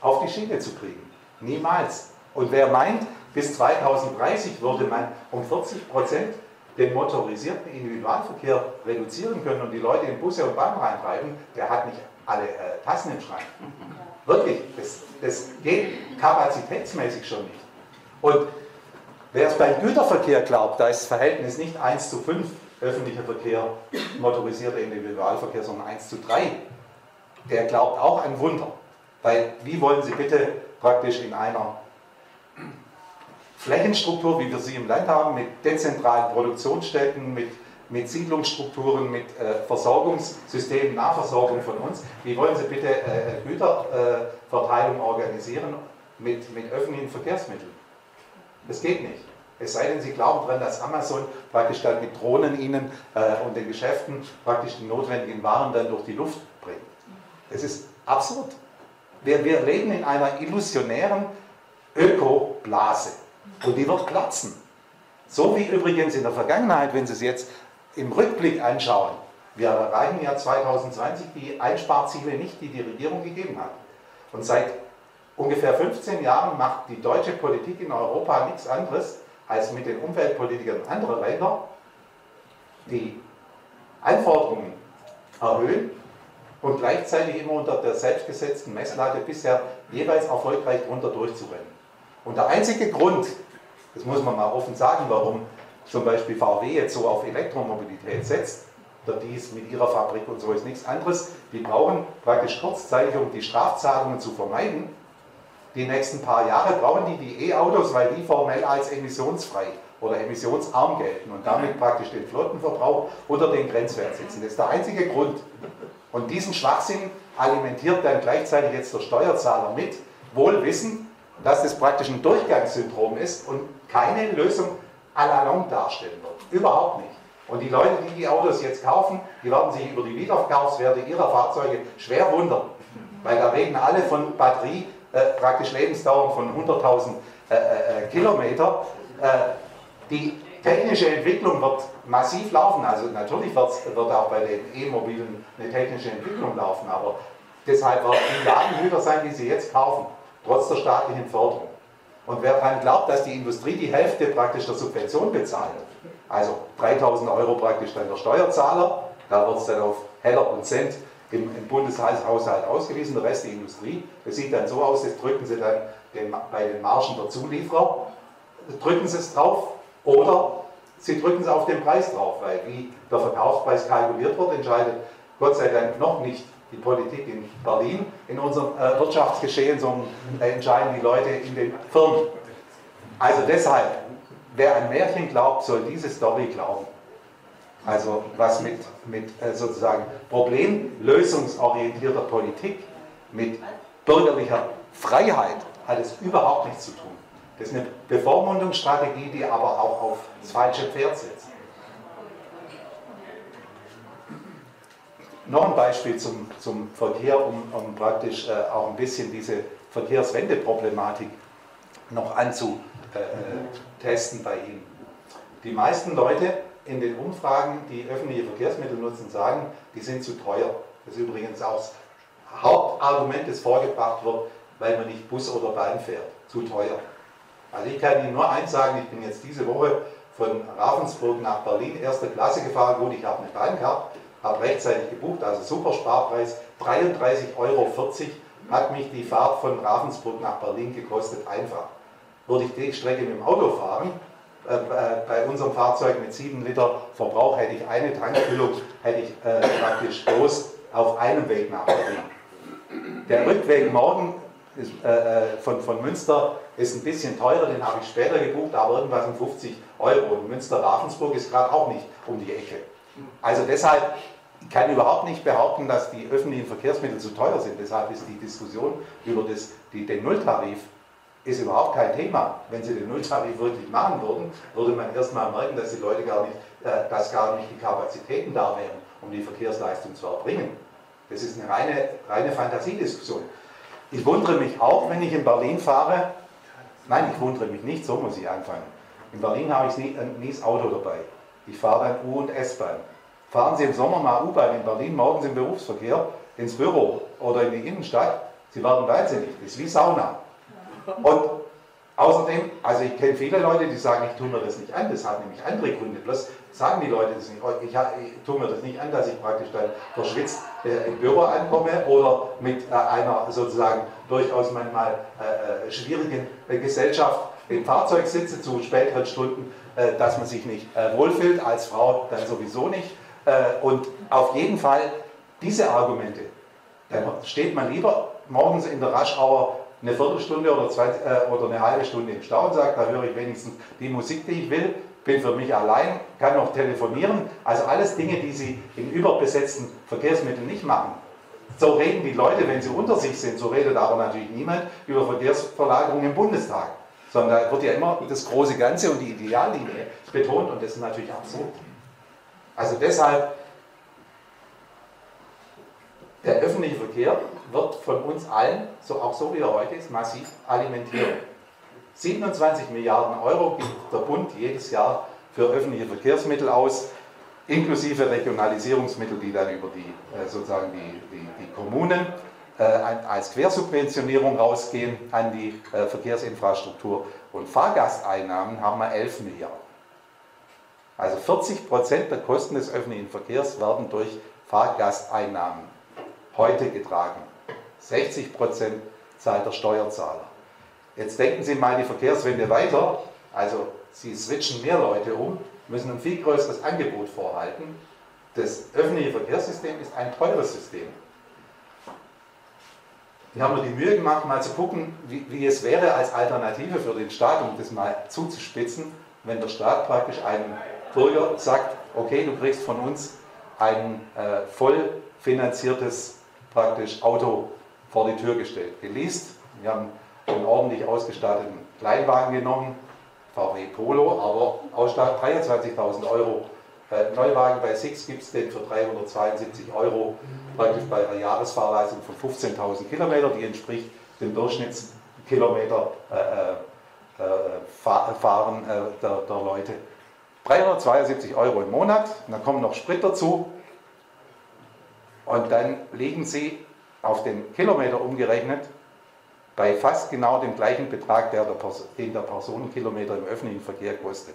auf die Schiene zu kriegen. Niemals. Und wer meint, bis 2030 würde man um 40 Prozent den motorisierten Individualverkehr reduzieren können und die Leute in Busse und Bahn reintreiben, der hat nicht alle äh, Tassen im Schrank. Wirklich, das, das geht kapazitätsmäßig schon nicht. Und wer es beim Güterverkehr glaubt, da ist das Verhältnis nicht 1 zu 5 öffentlicher Verkehr, motorisierter Individualverkehr, sondern 1 zu 3, der glaubt auch an Wunder. Weil wie wollen Sie bitte praktisch in einer Flächenstruktur, wie wir sie im Land haben, mit dezentralen Produktionsstätten, mit, mit Siedlungsstrukturen, mit äh, Versorgungssystemen, Nahversorgung von uns, wie wollen Sie bitte äh, Güterverteilung organisieren mit, mit öffentlichen Verkehrsmitteln? Das geht nicht. Es sei denn, Sie glauben daran, dass Amazon praktisch dann mit Drohnen Ihnen äh, und den Geschäften praktisch die notwendigen Waren dann durch die Luft bringt. Es ist absurd. Wir, wir leben in einer illusionären Ökoblase und die wird platzen. So wie übrigens in der Vergangenheit, wenn Sie es jetzt im Rückblick anschauen, wir erreichen ja 2020 die Einsparziele nicht, die die Regierung gegeben hat. Und seit ungefähr 15 Jahren macht die deutsche Politik in Europa nichts anderes, als mit den Umweltpolitikern anderer Länder die Anforderungen erhöhen und gleichzeitig immer unter der selbstgesetzten Messlatte bisher jeweils erfolgreich drunter durchzurennen. Und der einzige Grund, das muss man mal offen sagen, warum zum Beispiel VW jetzt so auf Elektromobilität setzt, oder dies mit ihrer Fabrik und so ist nichts anderes, die brauchen praktisch kurzzeitig, um die Strafzahlungen zu vermeiden, die nächsten paar Jahre brauchen die die E-Autos, weil die formell als emissionsfrei oder emissionsarm gelten und damit praktisch den Flottenverbrauch unter den Grenzwert setzen. Das ist der einzige Grund. Und diesen Schwachsinn alimentiert dann gleichzeitig jetzt der Steuerzahler mit, wohl wissen, dass das praktisch ein Durchgangssyndrom ist und keine Lösung à la longue darstellen wird. Überhaupt nicht. Und die Leute, die die Autos jetzt kaufen, die werden sich über die Wiederverkaufswerte ihrer Fahrzeuge schwer wundern. Weil da reden alle von Batterie, äh, praktisch Lebensdauern von 100.000 äh, äh, Kilometer. Äh, die technische Entwicklung wird massiv laufen. Also natürlich wird auch bei den E-Mobilen eine technische Entwicklung laufen, aber deshalb werden die Ladenhüter sein, die sie jetzt kaufen, trotz der staatlichen Förderung. Und wer daran glaubt, dass die Industrie die Hälfte praktisch der Subvention bezahlt, also 3000 Euro praktisch dann der Steuerzahler, da wird es dann auf Heller und Cent im, im Bundeshaushalt ausgewiesen, der Rest die Industrie. Das sieht dann so aus, das drücken sie dann den, bei den Margen der Zulieferer, drücken sie es drauf oder sie drücken es auf den Preis drauf, weil wie der Verkaufspreis kalkuliert wird, entscheidet Gott sei Dank noch nicht die Politik in Berlin in unserem äh, Wirtschaftsgeschehen, sondern äh, entscheiden die Leute in den Firmen. Also deshalb, wer an Märchen glaubt, soll diese Story glauben. Also was mit, mit äh, sozusagen problemlösungsorientierter Politik, mit bürgerlicher Freiheit hat es überhaupt nichts zu tun. Das ist eine Bevormundungsstrategie, die aber auch auf das falsche Pferd setzt. Noch ein Beispiel zum, zum Verkehr, um, um praktisch äh, auch ein bisschen diese Verkehrswendeproblematik noch anzutesten äh, bei Ihnen. Die meisten Leute in den Umfragen, die öffentliche Verkehrsmittel nutzen, sagen, die sind zu teuer. Das ist übrigens auch das Hauptargument, das vorgebracht wird, weil man nicht Bus oder Bahn fährt. Zu teuer. Also ich kann Ihnen nur eins sagen, ich bin jetzt diese Woche von Ravensburg nach Berlin erste Klasse gefahren. Gut, ich habe eine Bahn gehabt, habe rechtzeitig gebucht, also super Sparpreis, 33,40 Euro hat mich die Fahrt von Ravensburg nach Berlin gekostet, einfach. Würde ich die Strecke mit dem Auto fahren, äh, bei unserem Fahrzeug mit 7 Liter Verbrauch hätte ich eine Tankfüllung, hätte ich äh, praktisch bloß auf einem Weg nach Berlin. Der Rückweg morgen ist, äh, äh, von, von Münster ist ein bisschen teurer, den habe ich später gebucht, aber irgendwas um 50 Euro. Und Münster-Ravensburg ist gerade auch nicht um die Ecke. Also deshalb kann ich überhaupt nicht behaupten, dass die öffentlichen Verkehrsmittel zu teuer sind. Deshalb ist die Diskussion über das, die, den Nulltarif ist überhaupt kein Thema. Wenn Sie den Nulltarif wirklich machen würden, würde man erstmal merken, dass die Leute gar nicht, äh, dass gar nicht die Kapazitäten da wären, um die Verkehrsleistung zu erbringen. Das ist eine reine, reine Fantasiediskussion. Ich wundere mich auch, wenn ich in Berlin fahre. Nein, ich wundere mich nicht, so muss ich anfangen. In Berlin habe ich nie, äh, nie das Auto dabei. Ich fahre dann U- und S-Bahn. Fahren Sie im Sommer mal U-Bahn in Berlin, morgens im Berufsverkehr, ins Büro oder in die Innenstadt, Sie werden wahnsinnig. Das ist wie Sauna. Und außerdem, also ich kenne viele Leute, die sagen, ich tue mir das nicht an, das hat nämlich andere Gründe. Bloß sagen die Leute das nicht. Ich, ich tue mir das nicht an, dass ich praktisch dann verschwitzt äh, im Büro ankomme oder mit äh, einer sozusagen durchaus manchmal äh, äh schwierigen äh, Gesellschaft im Fahrzeug sitze zu späteren Stunden, äh, dass man sich nicht wohlfühlt, als Frau dann sowieso nicht. Und auf jeden Fall diese Argumente, dann steht man lieber morgens in der Raschauer eine Viertelstunde oder, zwei, äh, oder eine halbe Stunde im Stau und sage, da höre ich wenigstens die Musik, die ich will, bin für mich allein, kann noch telefonieren. Also alles Dinge, die Sie in überbesetzten Verkehrsmitteln nicht machen. So reden die Leute, wenn sie unter sich sind, so redet aber natürlich niemand über Verkehrsverlagerung im Bundestag. Sondern da wird ja immer das große Ganze und die Ideallinie betont und das ist natürlich absurd. Also deshalb, der öffentliche Verkehr wird von uns allen, so auch so wie er heute ist, massiv alimentiert. 27 Milliarden Euro gibt der Bund jedes Jahr für öffentliche Verkehrsmittel aus, inklusive Regionalisierungsmittel, die dann über die, äh, sozusagen die, die, die Kommunen äh, als Quersubventionierung rausgehen an die äh, Verkehrsinfrastruktur. Und Fahrgasteinnahmen haben wir 11 Milliarden. Also 40 Prozent der Kosten des öffentlichen Verkehrs werden durch Fahrgasteinnahmen heute getragen. 60 Prozent zahlt der Steuerzahler. Jetzt denken Sie mal die Verkehrswende weiter. Also Sie switchen mehr Leute um, müssen ein viel größeres Angebot vorhalten. Das öffentliche Verkehrssystem ist ein teures System. Wir haben mir die Mühe gemacht, mal zu gucken, wie, wie, es wäre als Alternative für den Staat, um das mal zuzuspitzen, wenn der Staat praktisch einem Bürger sagt, okay, du kriegst von uns ein äh, voll finanziertes praktisch Auto vor die Tür gestellt, geleast. Wir haben einen ordentlich ausgestatteten Kleinwagen genommen, VW Polo, aber Ausstattung 23.000 Euro. Äh, Neuwagen bei Six gibt es den für 372 Euro, praktisch bei einer Jahresfahrleistung von 15.000 Kilometer, die entspricht dem Durchschnittskilometer äh, äh, äh Fahren äh, der, der Leute. 372 Euro im Monat, dann kommen noch Sprit dazu und dann liegen Sie auf den Kilometer umgerechnet bei fast genau dem gleichen Betrag, der der den der Personenkilometer im öffentlichen Verkehr kostet.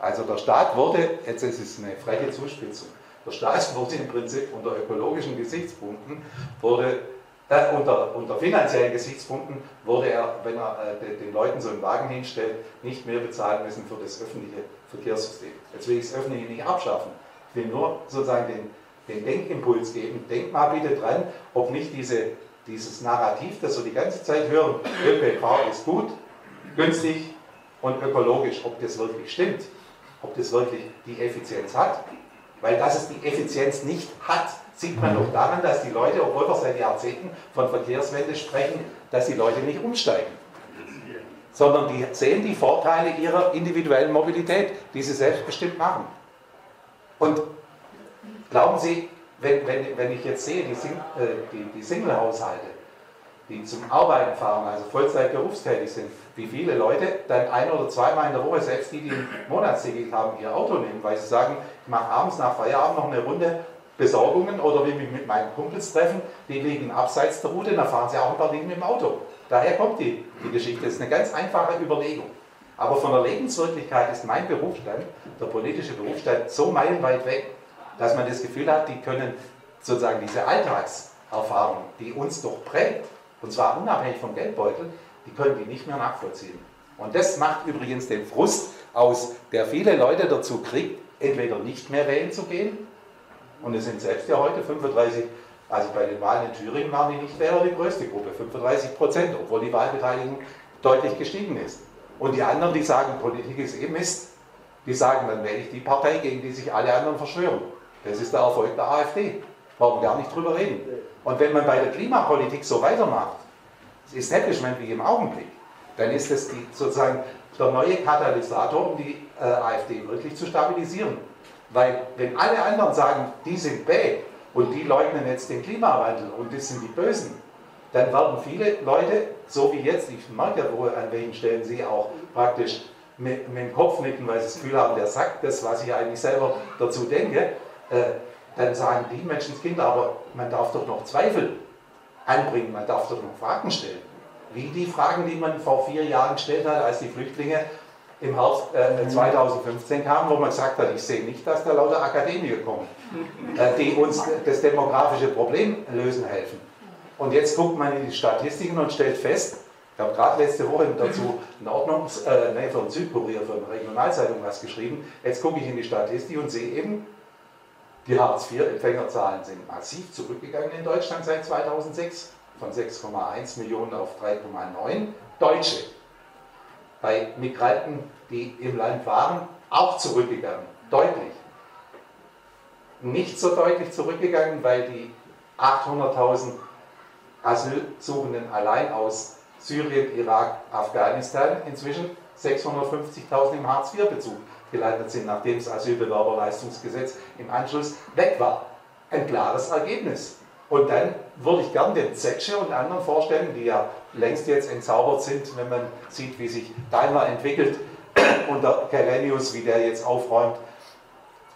Also der Staat wurde, jetzt ist es eine freche Zuspitzung, der Staat *laughs* wurde im Prinzip unter ökologischen Gesichtspunkten, wurde, äh, unter, unter finanziellen Gesichtspunkten, wurde er, wenn er äh, den, den Leuten so einen Wagen hinstellt, nicht mehr bezahlen müssen für das öffentliche Verkehrssystem. Jetzt will ich das öffentliche nicht abschaffen. Ich will nur sozusagen den, den Denkimpuls geben. Denkt mal bitte dran, ob nicht diese dieses Narrativ, das wir die ganze Zeit hören, ÖPNV ist gut, günstig und ökologisch, ob das wirklich stimmt, ob das wirklich die Effizienz hat. Weil dass es die Effizienz nicht hat, sieht man doch daran, dass die Leute, obwohl wir seit Jahrzehnten von Verkehrswende sprechen, dass die Leute nicht umsteigen. Sondern die sehen die Vorteile ihrer individuellen Mobilität, die sie selbstbestimmt machen. Und glauben Sie, wenn, wenn, wenn ich jetzt sehe, die, Sing, äh, die, die Single-Haushalte, die zum Arbeiten fahren, also Vollzeit berufstätig sind, wie viele Leute dann ein oder zweimal in der Woche, selbst die, die ein Monatsticket haben, ihr Auto nehmen, weil sie sagen, ich mache abends nach Feierabend noch eine Runde Besorgungen oder will mich mit meinen Kumpels treffen, die liegen abseits der Route, dann fahren sie auch ein paar Dinge mit dem Auto. Daher kommt die, die Geschichte. Das ist eine ganz einfache Überlegung. Aber von der Lebenswirklichkeit ist mein Berufsstand, der politische Berufsstand, so meilenweit weg, dass man das Gefühl hat, die können sozusagen diese Alltagserfahrung, die uns doch prägt, und zwar unabhängig vom Geldbeutel, die können die nicht mehr nachvollziehen. Und das macht übrigens den Frust aus, der viele Leute dazu kriegt, entweder nicht mehr wählen zu gehen, und es sind selbst ja heute 35, also bei den Wahlen in Thüringen waren die Nichtwähler die größte Gruppe, 35 Prozent, obwohl die Wahlbeteiligung deutlich gestiegen ist. Und die anderen, die sagen, Politik ist eh Mist, die sagen, dann wähle ich die Partei, gegen die sich alle anderen verschwören. Das ist der Erfolg der AfD. Wir gar nicht drüber reden. Und wenn man bei der Klimapolitik so weitermacht, das Establishment wie im Augenblick, dann ist das die, sozusagen der neue Katalysator, um die äh, AfD wirklich zu stabilisieren. Weil wenn alle anderen sagen, die sind bad und die leugnen jetzt den Klimawandel und das sind die Bösen, dann werden viele Leute, so wie jetzt, ich merke ja, wo, an welchen Stellen sie auch praktisch mit, mit dem Kopf nicken, weil sie das Gefühl haben, der sagt das, was ich eigentlich selber dazu denke, äh, dann sagen die Menschenskinder, aber man darf doch noch Zweifel anbringen, man darf doch noch Fragen stellen. Wie die Fragen, die man vor vier Jahren gestellt hat, als die Flüchtlinge im Herbst äh, 2015 kamen, wo man gesagt hat, ich sehe nicht, dass da lauter Akademiker kommen, äh, die uns das demografische Problem lösen helfen. Und jetzt guckt man in die Statistiken und stellt fest, ich habe gerade letzte Woche dazu einen Ordnungs-, äh, nee, den Südkurier, für eine Regionalzeitung was geschrieben. Jetzt gucke ich in die Statistik und sehe eben, die Hartz-IV-Empfängerzahlen sind massiv zurückgegangen in Deutschland seit 2006. von 6,1 Millionen auf 3,9. Deutsche bei Migranten, die im Land waren, auch zurückgegangen, deutlich. Nicht so deutlich zurückgegangen, weil die 800.000 Asylsuchenden allein aus Syrien, Irak, Afghanistan inzwischen 650.000 im Hartz-IV-Bezug gelandet sind, nachdem das Asylbewerberleistungsgesetz im Anschluss weg war. Ein klares Ergebnis. Und dann würde ich gern den Zetsche und anderen vorstellen, die ja längst jetzt entzaubert sind, wenn man sieht, wie sich Daimler entwickelt *clears throat* unter Kalenius, wie der jetzt aufräumt,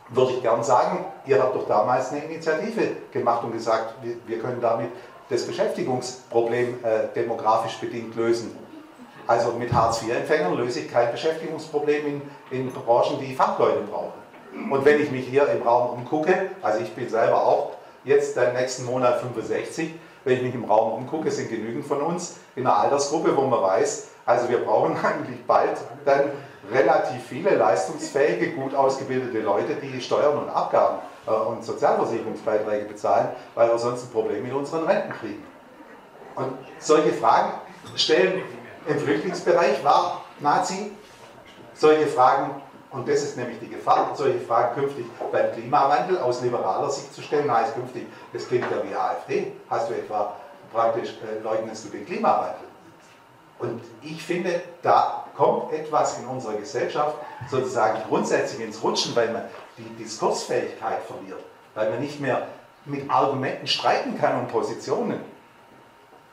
würde ich gern sagen, ihr habt doch damals eine Initiative gemacht und gesagt, wir, wir können damit das Beschäftigungsproblem äh, demografisch bedingt lösen. Also mit Hartz-IV-Empfängern löse ich kein Beschäftigungsproblem in, in Branchen, die Fachleute brauchen. Und wenn ich mich hier im Raum umgucke, also ich bin selber auch jetzt im nächsten Monat 65, wenn ich mich im Raum umgucke, sind genügend von uns. In einer Altersgruppe, wo man weiß, also wir brauchen *laughs* eigentlich bald dann relativ viele leistungsfähige, gut ausgebildete Leute, die Steuern und Abgaben äh, und Sozialversicherungsbeiträge bezahlen, weil wir sonst ein Problem mit unseren Renten kriegen. Und solche Fragen stellen im Flüchtlingsbereich war Nazi, solche Fragen, und das ist nämlich die Gefahr, solche Fragen künftig beim Klimawandel aus liberaler Sicht zu stellen, heißt künftig, das klingt ja wie AfD, hast du etwa praktisch, äh, leugnest du den Klimawandel. Und ich finde, da kommt etwas in unserer Gesellschaft sozusagen grundsätzlich ins Rutschen, weil man die Diskursfähigkeit verliert, weil man nicht mehr mit Argumenten streiten kann und Positionen.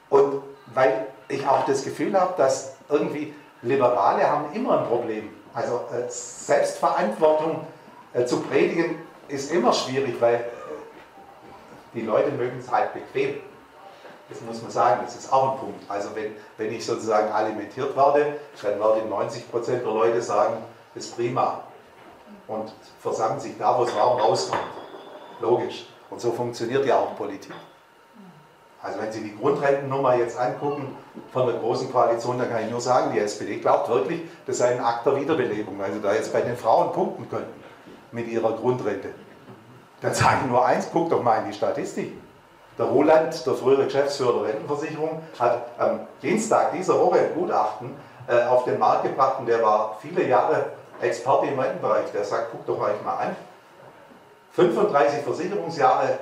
Und weil ich auch das Gefühl habe, dass irgendwie Liberale haben immer ein Problem. Also äh, Selbstverantwortung äh, zu predigen ist immer schwierig, weil äh, die Leute mögen es halt bequem. Das muss man sagen, das ist auch ein Punkt. Also wenn, wenn ich sozusagen alimentiert werde, dann werden 90% der Leute sagen, das ist prima. Und versammeln sich da, wo es rauskommt. Logisch. Und so funktioniert ja auch Politik. Also wenn Sie die Grundrentennummer jetzt angucken von der Großen Koalition, dann kann ich nur sagen, die SPD glaubt wirklich, das sei ein Akt der Wiederbelebung, weil sie da jetzt bei den Frauen punkten könnten mit ihrer Grundrente. Dann sage ich nur eins, guck doch mal in die Statistik. Der Roland, der frühere Geschäftsführer der Rentenversicherung, hat am Dienstag dieser Woche ein Gutachten äh, auf den Markt gebracht und der war viele Jahre Experte im Rentenbereich. Der sagt, guck doch euch mal an, 35 Versicherungsjahre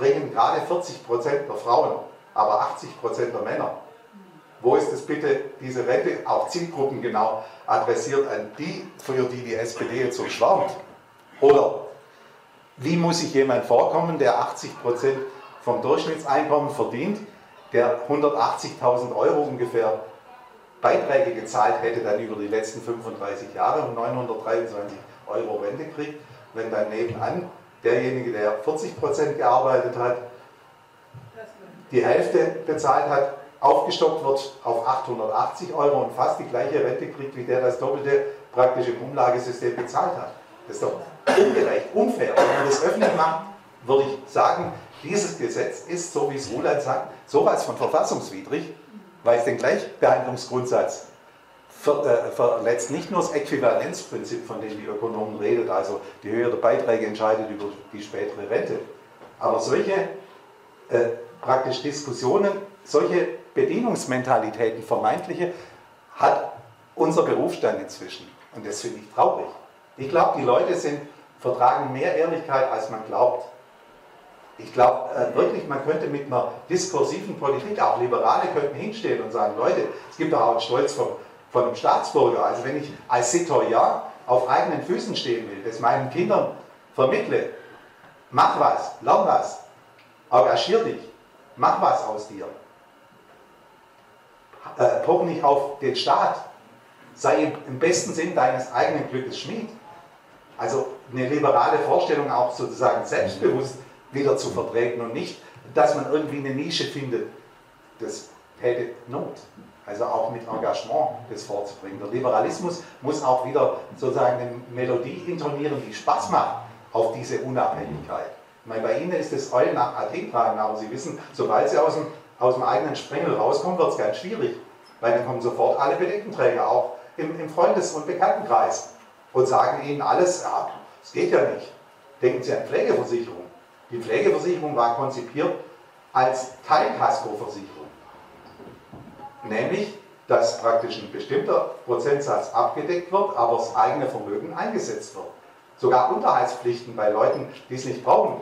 bringen gerade 40% der Frauen, aber 80% der Männer. Wo ist es bitte, diese Rente auch Zielgruppen genau adressiert an die, für die die SPD jetzt so schwärmt? Oder wie muss sich jemand vorkommen, der 80% vom Durchschnittseinkommen verdient, der 180.000 Euro ungefähr Beiträge gezahlt hätte, dann über die letzten 35 Jahre und 923 Euro Rente kriegt, wenn dann nebenan derjenige, der 40% gearbeitet hat, die Hälfte bezahlt hat, aufgestockt wird auf 880 Euro und fast die gleiche Rente kriegt, wie der das Doppelte praktisch im Umlagesystem bezahlt hat. Das ist doch ungerecht, unfair. Wenn man das öffentlich macht, würde ich sagen, dieses Gesetz ist, so wie es Roland sagt, sowas von verfassungswidrig, weil es den Gleichbehandlungsgrundsatz verletzt nicht nur das Äquivalenzprinzip, von dem die Ökonomen redet, also die Höhe der Beiträge entscheidet über die spätere Rente, aber solche äh, praktisch Diskussionen, solche Bedienungsmentalitäten, vermeintliche, hat unser Berufsstand inzwischen. Und das finde ich traurig. Ich glaube, die Leute sind, vertragen mehr Ehrlichkeit, als man glaubt. Ich glaube äh, wirklich, man könnte mit einer diskursiven Politik, auch Liberale könnten hinstehen und sagen, Leute, es gibt auch einen Stolz vom, von einem Staatsbürger. Also wenn ich als Citoyen auf eigenen Füßen stehen will, das meinen Kindern vermittle, mach was, lern was, engagier dich, mach was aus dir. Äh, poch nicht auf den Staat, sei im besten Sinn deines eigenen Glückes Schmied. Also eine liberale Vorstellung auch sozusagen selbstbewusst wieder zu vertreten und nicht, dass man irgendwie eine Nische findet. Das hätte Not also auch mit Engagement das vorzubringen. Der Liberalismus muss auch wieder sozusagen eine Melodie intonieren, die Spaß macht auf diese Unabhängigkeit. Ich meine, bei Ihnen ist das Eulen nach Athen tragen, aber Sie wissen, sobald Sie aus dem, aus dem eigenen Sprengel rauskommen, wird es ganz schwierig, weil dann kommen sofort alle Bedenkenträger, auch im, im Freundes- und Bekanntenkreis, und sagen Ihnen alles, ja, das geht ja nicht. Denken Sie an Pflegeversicherung. Die Pflegeversicherung war konzipiert als Teilkaskoversicherung. Nämlich, dass praktisch ein bestimmter Prozentsatz abgedeckt wird, aber das eigene Vermögen eingesetzt wird. Sogar Unterhaltspflichten bei Leuten, die es nicht brauchen,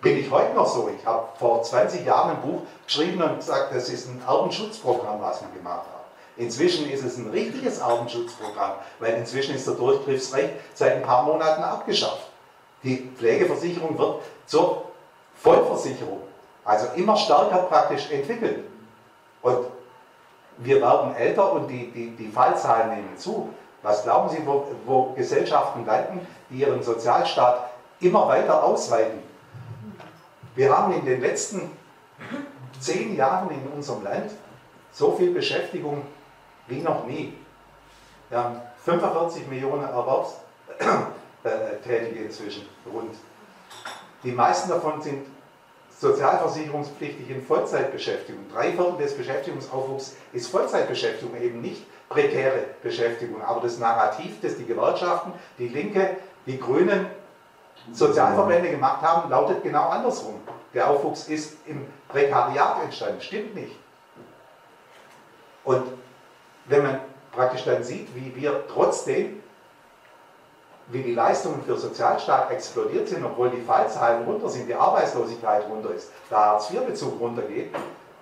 bin ich heute noch so. Ich habe vor 20 Jahren ein Buch geschrieben und gesagt, das ist ein Erbenschutzprogramm, was wir gemacht haben. Inzwischen ist es ein richtiges Erbenschutzprogramm, weil inzwischen ist der Durchgriffsrecht seit ein paar Monaten abgeschafft. Die Pflegeversicherung wird zur Vollversicherung, also immer stärker praktisch entwickelt. Und wir werden älter und die, die, die Fallzahlen nehmen zu. Was glauben Sie, wo, wo Gesellschaften landen, die ihren Sozialstaat immer weiter ausweiten? Wir haben in den letzten zehn Jahren in unserem Land so viel Beschäftigung wie noch nie. Wir haben 45 Millionen Erwerbstätige *coughs* inzwischen rund. Die meisten davon sind sozialversicherungspflichtig in Vollzeitbeschäftigung. Drei Viertel des Beschäftigungsaufwuchs ist Vollzeitbeschäftigung, eben nicht prekäre Beschäftigung. Aber das Narrativ, das die Gewerkschaften, die Linke, die Grünen, Sozialverbände gemacht haben, lautet genau andersrum. Der Aufwuchs ist im Prekariat entstanden. Stimmt nicht. Und wenn man praktisch dann sieht, wie wir trotzdem, wie die Leistungen für Sozialstaat explodiert sind, obwohl die Fallzahlen runter sind, die Arbeitslosigkeit runter ist, der Hartz-IV-Bezug runtergeht.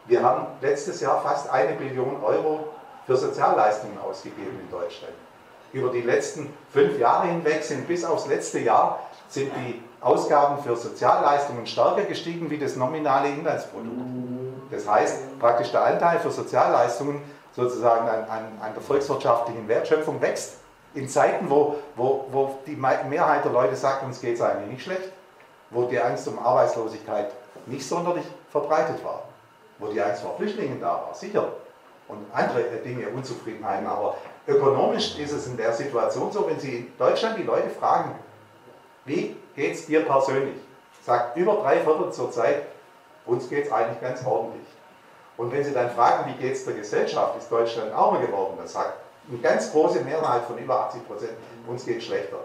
Wir haben letztes Jahr fast eine Billion Euro für Sozialleistungen ausgegeben in Deutschland. Über die letzten fünf Jahre hinweg sind bis aufs letzte Jahr sind die Ausgaben für Sozialleistungen stärker gestiegen wie das nominale Inlandsprodukt. Das heißt, praktisch der Anteil für Sozialleistungen sozusagen an, an, an der volkswirtschaftlichen Wertschöpfung wächst. In Zeiten, wo, wo, wo die Mehrheit der Leute sagt, uns geht es eigentlich nicht schlecht, wo die Angst um Arbeitslosigkeit nicht sonderlich verbreitet war, wo die Angst vor Flüchtlingen da war, sicher, und andere Dinge, Unzufriedenheiten. Aber ökonomisch ist es in der Situation so, wenn Sie in Deutschland die Leute fragen, wie geht es dir persönlich? Sagt über drei Viertel zur Zeit, uns geht es eigentlich ganz ordentlich. Und wenn Sie dann fragen, wie geht es der Gesellschaft, ist Deutschland armer geworden, dann sagt eine ganz große Mehrheit von über 80 Prozent, uns geht schlechter.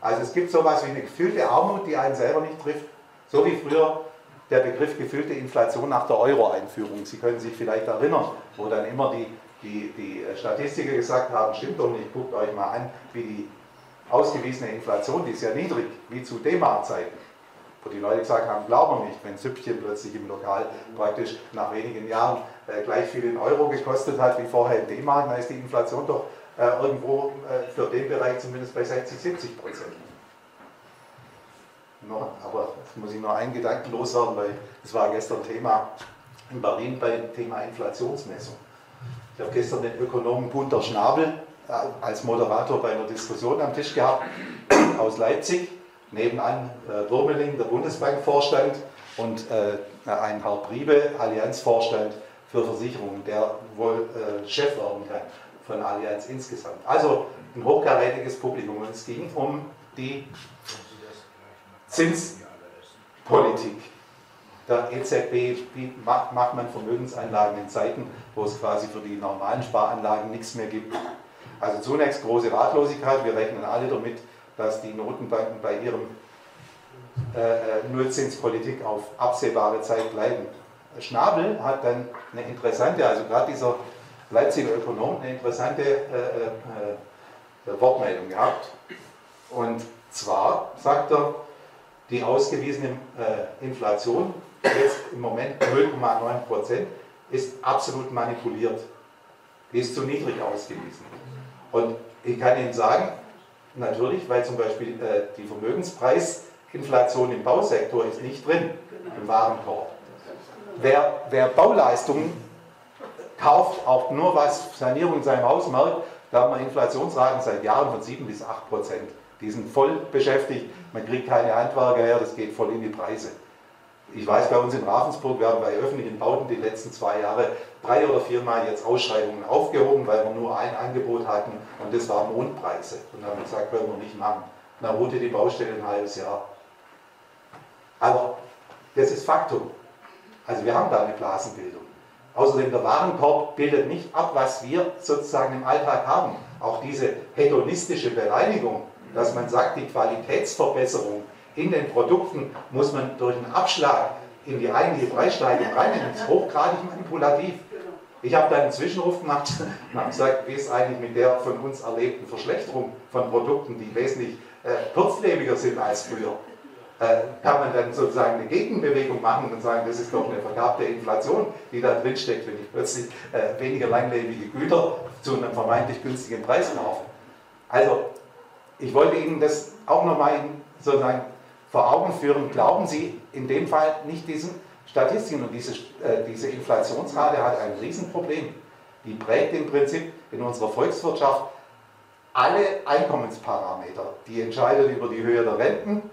Also es gibt sowas wie eine gefühlte Armut, die einen selber nicht trifft, so wie früher der Begriff gefühlte Inflation nach der Euro-Einführung. Sie können sich vielleicht erinnern, wo dann immer die, die, die Statistiker gesagt haben, stimmt doch nicht, guckt euch mal an, wie die ausgewiesene Inflation, die ist ja niedrig, wie zu D-Mark-Zeiten wo die Leute gesagt haben, glauben nicht, wenn Süppchen plötzlich im Lokal praktisch nach wenigen Jahren gleich viel in Euro gekostet hat wie vorher in D-Mark, dann ist die Inflation doch äh, irgendwo äh, für den Bereich zumindest bei 60, 70 Prozent. No, aber jetzt muss ich nur einen Gedanken loswerden, weil es war gestern Thema in Berlin beim Thema Inflationsmessung. Ich habe gestern den Ökonomen Gunter Schnabel äh, als Moderator bei einer Diskussion am Tisch gehabt *coughs* aus Leipzig nebenan äh, Wurmeling, der Bundesbankvorstand und äh, ein Herr Priebe, Allianzvorstand für Versicherungen, der wohl äh, Chef werden kann von Allianz insgesamt. Also ein hochkarätiges Publikum und es ging um die Zinspolitik der EZB, wie macht man Vermögensanlagen in Zeiten, wo es quasi für die normalen Sparanlagen nichts mehr gibt. Also zunächst große Ratlosigkeit, wir rechnen alle damit, dass die Notenbanken bei ihrem äh, äh, Nullzinspolitik auf absehbare Zeit bleiben. Schnabel hat dann eine interessante, also gerade dieser Leipziger Ökonom, eine interessante äh, äh, äh, Wortmeldung gehabt. Und zwar sagt er, die ausgewiesene äh, Inflation, jetzt im Moment 0,9 Prozent, ist absolut manipuliert. Die ist zu niedrig ausgewiesen. Und ich kann Ihnen sagen, Natürlich, weil zum Beispiel äh, die Vermögenspreisinflation im Bausektor ist nicht drin im Warenkorb. Wer, wer Bauleistungen kauft, auch nur was Sanierung in seinem Haus merkt, da haben wir Inflationsraten seit Jahren von 7 bis 8 Prozent. Die sind voll beschäftigt, man kriegt keine Handwerker her, das geht voll in die Preise. Ich weiß, bei uns in Ravensburg werden bei öffentlichen Bauten die letzten zwei Jahre drei oder viermal jetzt Ausschreibungen aufgehoben, weil wir nur ein Angebot hatten und das waren Mondpreise. Und dann haben wir gesagt, können wir nicht machen. Und dann ruhte die Baustelle ein halbes Jahr. Aber das ist Faktum. Also wir haben da eine Blasenbildung. Außerdem der Warenkorb bildet nicht ab, was wir sozusagen im Alltag haben. Auch diese hedonistische Bereinigung, dass man sagt, die Qualitätsverbesserung in den Produkten muss man durch einen Abschlag in die eigentliche Preissteigerung rein, ist hochgradig manipulativ. Ich habe dann einen Zwischenruf gemacht *laughs* und habe gesagt, wie ist eigentlich mit der von uns erlebten Verschlechterung von Produkten, die wesentlich äh, kurzlebiger sind als früher. Äh, kann man dann sozusagen eine Gegenbewegung machen und sagen, das ist doch eine vergabte Inflation, die da drin steckt, wenn ich plötzlich äh, weniger langlebige Güter zu einem vermeintlich günstigen Preis kaufe. Also, ich wollte Ihnen das auch nochmal sozusagen vor Augen führen. Glauben Sie in dem Fall nicht diesen Statistiken und diese, äh, diese Inflationsrate hat ein Riesenproblem. Die prägt im Prinzip in unserer Volkswirtschaft alle Einkommensparameter. Die entscheidet über die Höhe der Renten,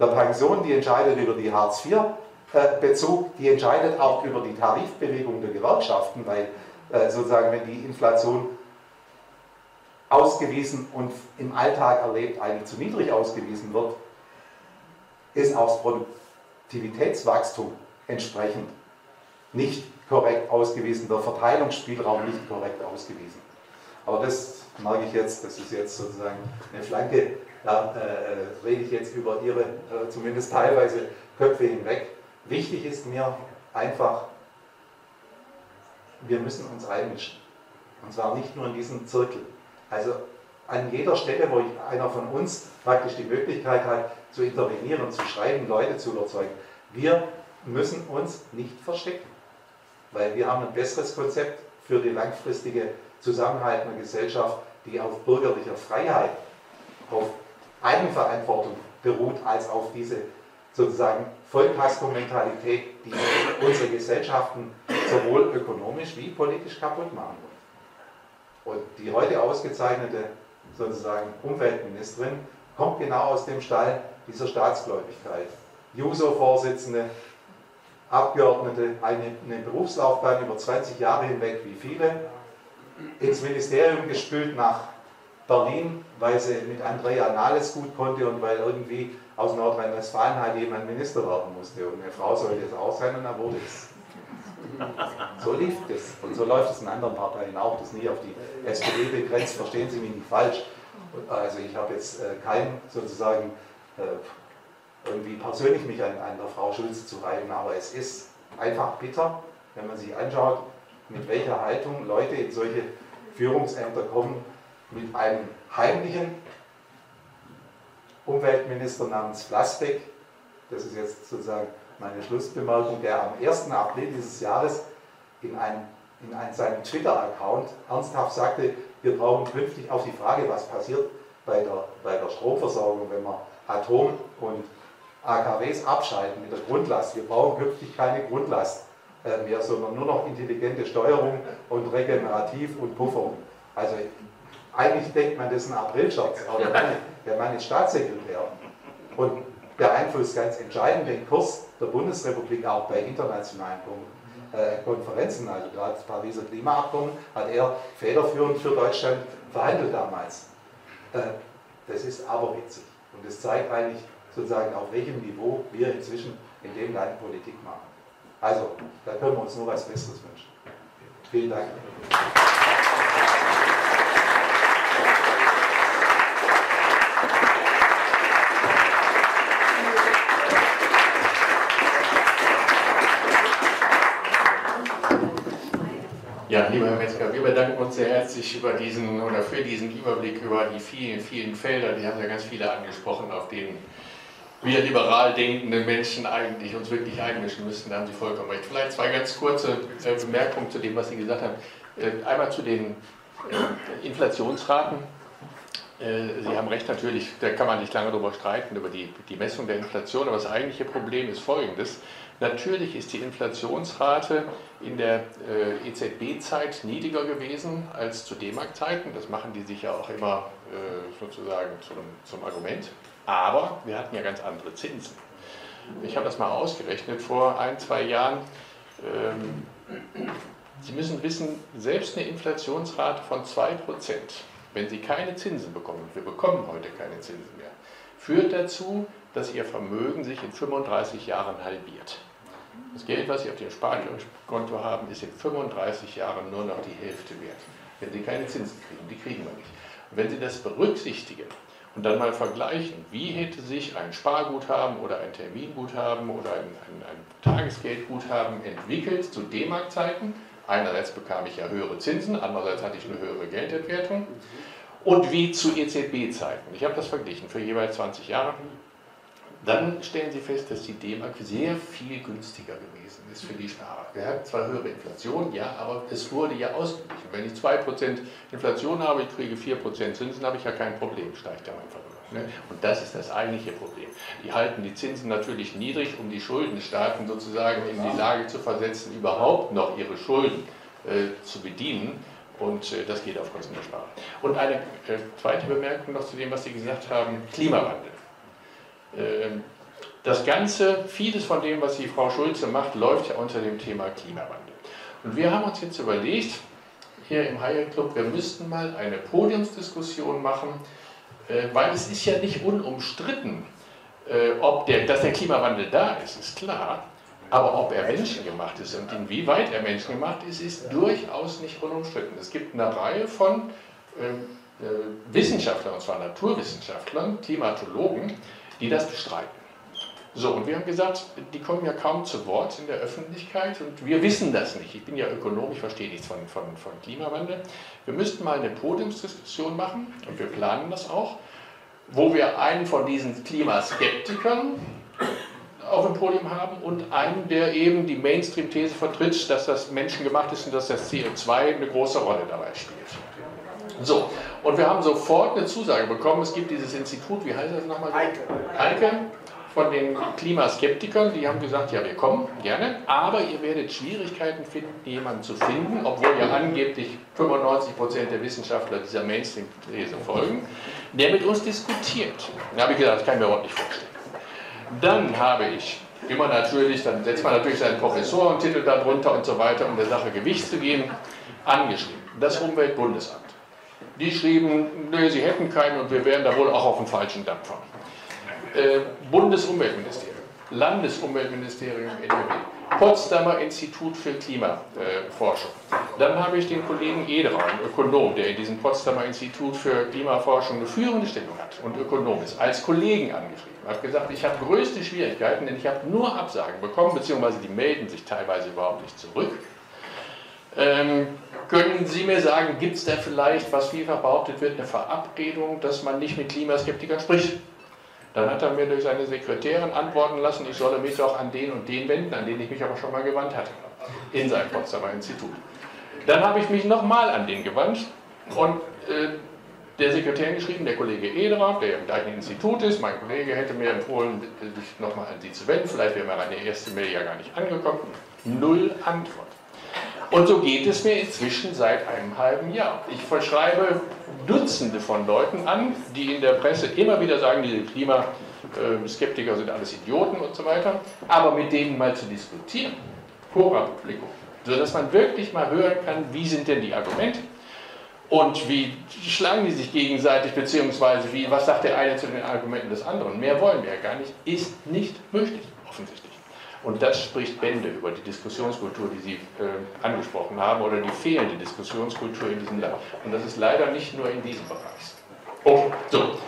der Pension, die entscheidet über die Hartz-IV-Bezug, die entscheidet auch über die Tarifbewegung der Gewerkschaften, weil äh, sozusagen, wenn die Inflation ausgewiesen und im Alltag erlebt eigentlich zu niedrig ausgewiesen wird, ist auch das Produktivitätswachstum entsprechend nicht korrekt ausgewiesen, der Verteilungsspielraum nicht korrekt ausgewiesen. Aber das merke ich jetzt, das ist jetzt sozusagen eine Flanke, da äh, rede ich jetzt über Ihre, äh, zumindest teilweise, Köpfe hinweg. Wichtig ist mir einfach, wir müssen uns einmischen. Und zwar nicht nur in diesem Zirkel. Also an jeder Stelle, wo einer von uns praktisch die Möglichkeit hat, zu intervenieren zu schreiben, Leute zu überzeugen. Wir müssen uns nicht verstecken, weil wir haben ein besseres Konzept für die langfristige Zusammenhalt einer Gesellschaft, die auf bürgerlicher Freiheit, auf Eigenverantwortung beruht, als auf diese sozusagen Vollkasko-Mentalität, die unsere Gesellschaften sowohl ökonomisch wie politisch kaputt machen wird. Und die heute ausgezeichnete sozusagen Umweltministerin kommt genau aus dem Stall dieser Staatsgläubigkeit. Juso-Vorsitzende, Abgeordnete, eine, eine Berufslaufbahn über 20 Jahre hinweg wie viele, ins Ministerium gespült nach Berlin, weil sie mit Andrea Nahles gut konnte und weil irgendwie aus Nordrhein-Westfalen halt jemand Minister werden musste. Und eine Frau sollte es auch sein und dann wurde es. So lief das. Und so läuft es in anderen Parteien auch. Das ist nie auf die SPD begrenzt, verstehen Sie mich nicht falsch. Also ich habe jetzt äh, keinen sozusagen äh, irgendwie persönlich mich an, an der Frau Schulze zu reiben, aber es ist einfach bitter, wenn man sich anschaut, mit welcher Haltung Leute in solche Führungsämter kommen, mit einem heimlichen Umweltminister namens Flassbeck, das ist jetzt sozusagen meine Schlussbemerkung, der am 1. April dieses Jahres in, ein, in ein, seinem Twitter-Account ernsthaft sagte, wir brauchen künftig auf die Frage, was passiert bei der, bei der Stromversorgung, wenn wir Atom- und AKWs abschalten mit der Grundlast. Wir brauchen künftig keine Grundlast äh, mehr, sondern nur noch intelligente Steuerung und regenerativ und Pufferung. Also eigentlich denkt man, das ist ein Aprilscherz, aber der Mann, der Mann ist Staatssekretär und beeinflusst ganz entscheidend den Kurs der Bundesrepublik auch bei internationalen äh, Konferenzen. Also gerade das Pariser Klimaabkommen hat er federführend für Deutschland verhandelt damals. Äh, das ist aberwitzig und das zeigt eigentlich, sozusagen auf welchem Niveau wir inzwischen in dem Land Politik machen. Also, da können wir uns nur was Besseres wünschen. Vielen Dank.
Ja, lieber Herr Metzger, wir bedanken uns sehr herzlich über diesen oder für diesen Überblick über die vielen, vielen Felder. Die haben ja ganz viele angesprochen, auf denen wir liberal denkende Menschen eigentlich uns wirklich einmischen müssten, da haben Sie vollkommen recht. Vielleicht zwei ganz kurze äh, Bemerkungen zu dem, was Sie gesagt haben. Äh, einmal zu den äh, Inflationsraten. Sie haben recht, natürlich, da kann man nicht lange darüber streiten, über die, die Messung der Inflation, aber das eigentliche Problem ist folgendes. Natürlich ist die Inflationsrate in der EZB-Zeit niedriger gewesen als zu D-Mark-Zeiten. Das machen die sich ja auch immer sozusagen zum, zum Argument. Aber wir hatten ja ganz andere Zinsen. Ich habe das mal ausgerechnet vor ein, zwei Jahren. Ähm, Sie müssen wissen, selbst eine Inflationsrate von 2%, wenn Sie keine Zinsen bekommen, wir bekommen heute keine Zinsen mehr, führt dazu, dass Ihr Vermögen sich in 35 Jahren halbiert. Das Geld, was Sie auf dem Sparkonto haben, ist in 35 Jahren nur noch die Hälfte wert. Wenn Sie keine Zinsen kriegen, die kriegen wir nicht. Und wenn Sie das berücksichtigen, und dann mal vergleichen, wie hätte sich ein Sparguthaben oder ein Terminguthaben oder ein, ein, ein Tagesgeldguthaben entwickelt zu D-Mark-Zeiten. Einerseits bekam ich ja höhere Zinsen, andererseits hatte ich eine höhere Geldentwertung. Und wie zu EZB-Zeiten. Ich habe das verglichen für jeweils 20 Jahre. Dann stellen Sie fest, dass die D-Mark sehr viel günstiger gewesen ist für die Sparer. Wir hatten zwar höhere Inflation, ja, aber es wurde ja ausgeglichen. Wenn ich 2% Inflation habe, ich kriege 4% Zinsen, habe ich ja kein Problem, steigt ja mein Vermögen. Ne? Und das ist das eigentliche Problem. Die halten die Zinsen natürlich niedrig, um die Schuldenstaaten sozusagen in die Lage zu versetzen, überhaupt noch ihre Schulden äh, zu bedienen. Und äh, das geht auf Kosten der Sparer. Und eine äh, zweite Bemerkung noch zu dem, was Sie gesagt haben, Klimawandel. Ähm, das Ganze, vieles von dem, was die Frau Schulze macht, läuft ja unter dem Thema Klimawandel. Und wir haben uns jetzt überlegt, hier im Hyatt Club, wir müssten mal eine Podiumsdiskussion machen, äh, weil es ist ja nicht unumstritten, äh, ob der, dass der Klimawandel da ist, ist klar. Aber ob er menschengemacht ist und inwieweit er menschengemacht ist, ist durchaus nicht unumstritten. Es gibt eine Reihe von ähm, äh, Wissenschaftlern, und zwar Naturwissenschaftlern, Klimatologen, die das bestreiten. So, und wir haben gesagt, die kommen ja kaum zu Wort in der Öffentlichkeit und wir wissen das nicht. Ich bin ja Ökonom, ich verstehe nichts von, von, von Klimawandel. Wir müssten mal eine Podiumsdiskussion machen und wir planen das auch, wo wir einen von diesen Klimaskeptikern auf dem Podium haben und einen, der eben die Mainstream-These vertritt, dass das menschengemacht ist und dass das CO2 eine große Rolle dabei spielt. So, und wir haben sofort eine Zusage bekommen, es gibt dieses Institut, wie heißt das nochmal? Heike. Heike von den Klimaskeptikern, die haben gesagt, ja, wir kommen gerne, aber ihr werdet Schwierigkeiten finden, jemanden zu finden, obwohl ja angeblich 95% der Wissenschaftler dieser Mainstream-These folgen, der mit uns diskutiert. Da habe ich gesagt, das kann ich mir überhaupt nicht vorstellen. Dann habe ich immer natürlich, dann setzt man natürlich seinen Professorentitel darunter und so weiter, um der Sache Gewicht zu geben, angeschrieben. Das Umweltbundesamt. Die schrieben, nö, sie hätten keinen und wir wären da wohl auch auf dem falschen Dampfer. Äh, Bundesumweltministerium, Landesumweltministerium NRW, Potsdamer Institut für Klimaforschung. Dann habe ich den Kollegen Ederer, Ökonom, der in diesem Potsdamer Institut für Klimaforschung eine führende Stellung hat und Ökonom ist, als Kollegen angeschrieben. Er hat gesagt, ich habe größte Schwierigkeiten, denn ich habe nur Absagen bekommen, beziehungsweise die melden sich teilweise überhaupt nicht zurück. Ähm, können Sie mir sagen, gibt es da vielleicht, was vielfach behauptet wird, eine Verabredung, dass man nicht mit Klimaskeptikern spricht? Dann hat er mir durch seine Sekretärin antworten lassen, ich solle mich doch an den und den wenden, an den ich mich aber schon mal gewandt hatte, in seinem Potsdamer Institut. Dann habe ich mich nochmal an den gewandt und äh, der Sekretär geschrieben, der Kollege Ederer, der im gleichen Institut ist, mein Kollege hätte mir empfohlen, sich nochmal an Sie zu wenden, vielleicht wäre meine erste Mail ja gar nicht angekommen. Null Antwort. Und so geht es mir inzwischen seit einem halben Jahr. Ich verschreibe Dutzende von Leuten an, die in der Presse immer wieder sagen, diese Klimaskeptiker sind alles Idioten und so weiter, aber mit denen mal zu diskutieren, Cora Publikum, sodass man wirklich mal hören kann, wie sind denn die Argumente und wie schlagen die sich gegenseitig, beziehungsweise wie, was sagt der eine zu den Argumenten des anderen. Mehr wollen wir ja gar nicht, ist nicht möglich. Und das spricht Bände über die Diskussionskultur, die Sie äh, angesprochen haben, oder die fehlende Diskussionskultur in diesem Land. Und das ist leider nicht nur in diesem Bereich. Okay, so.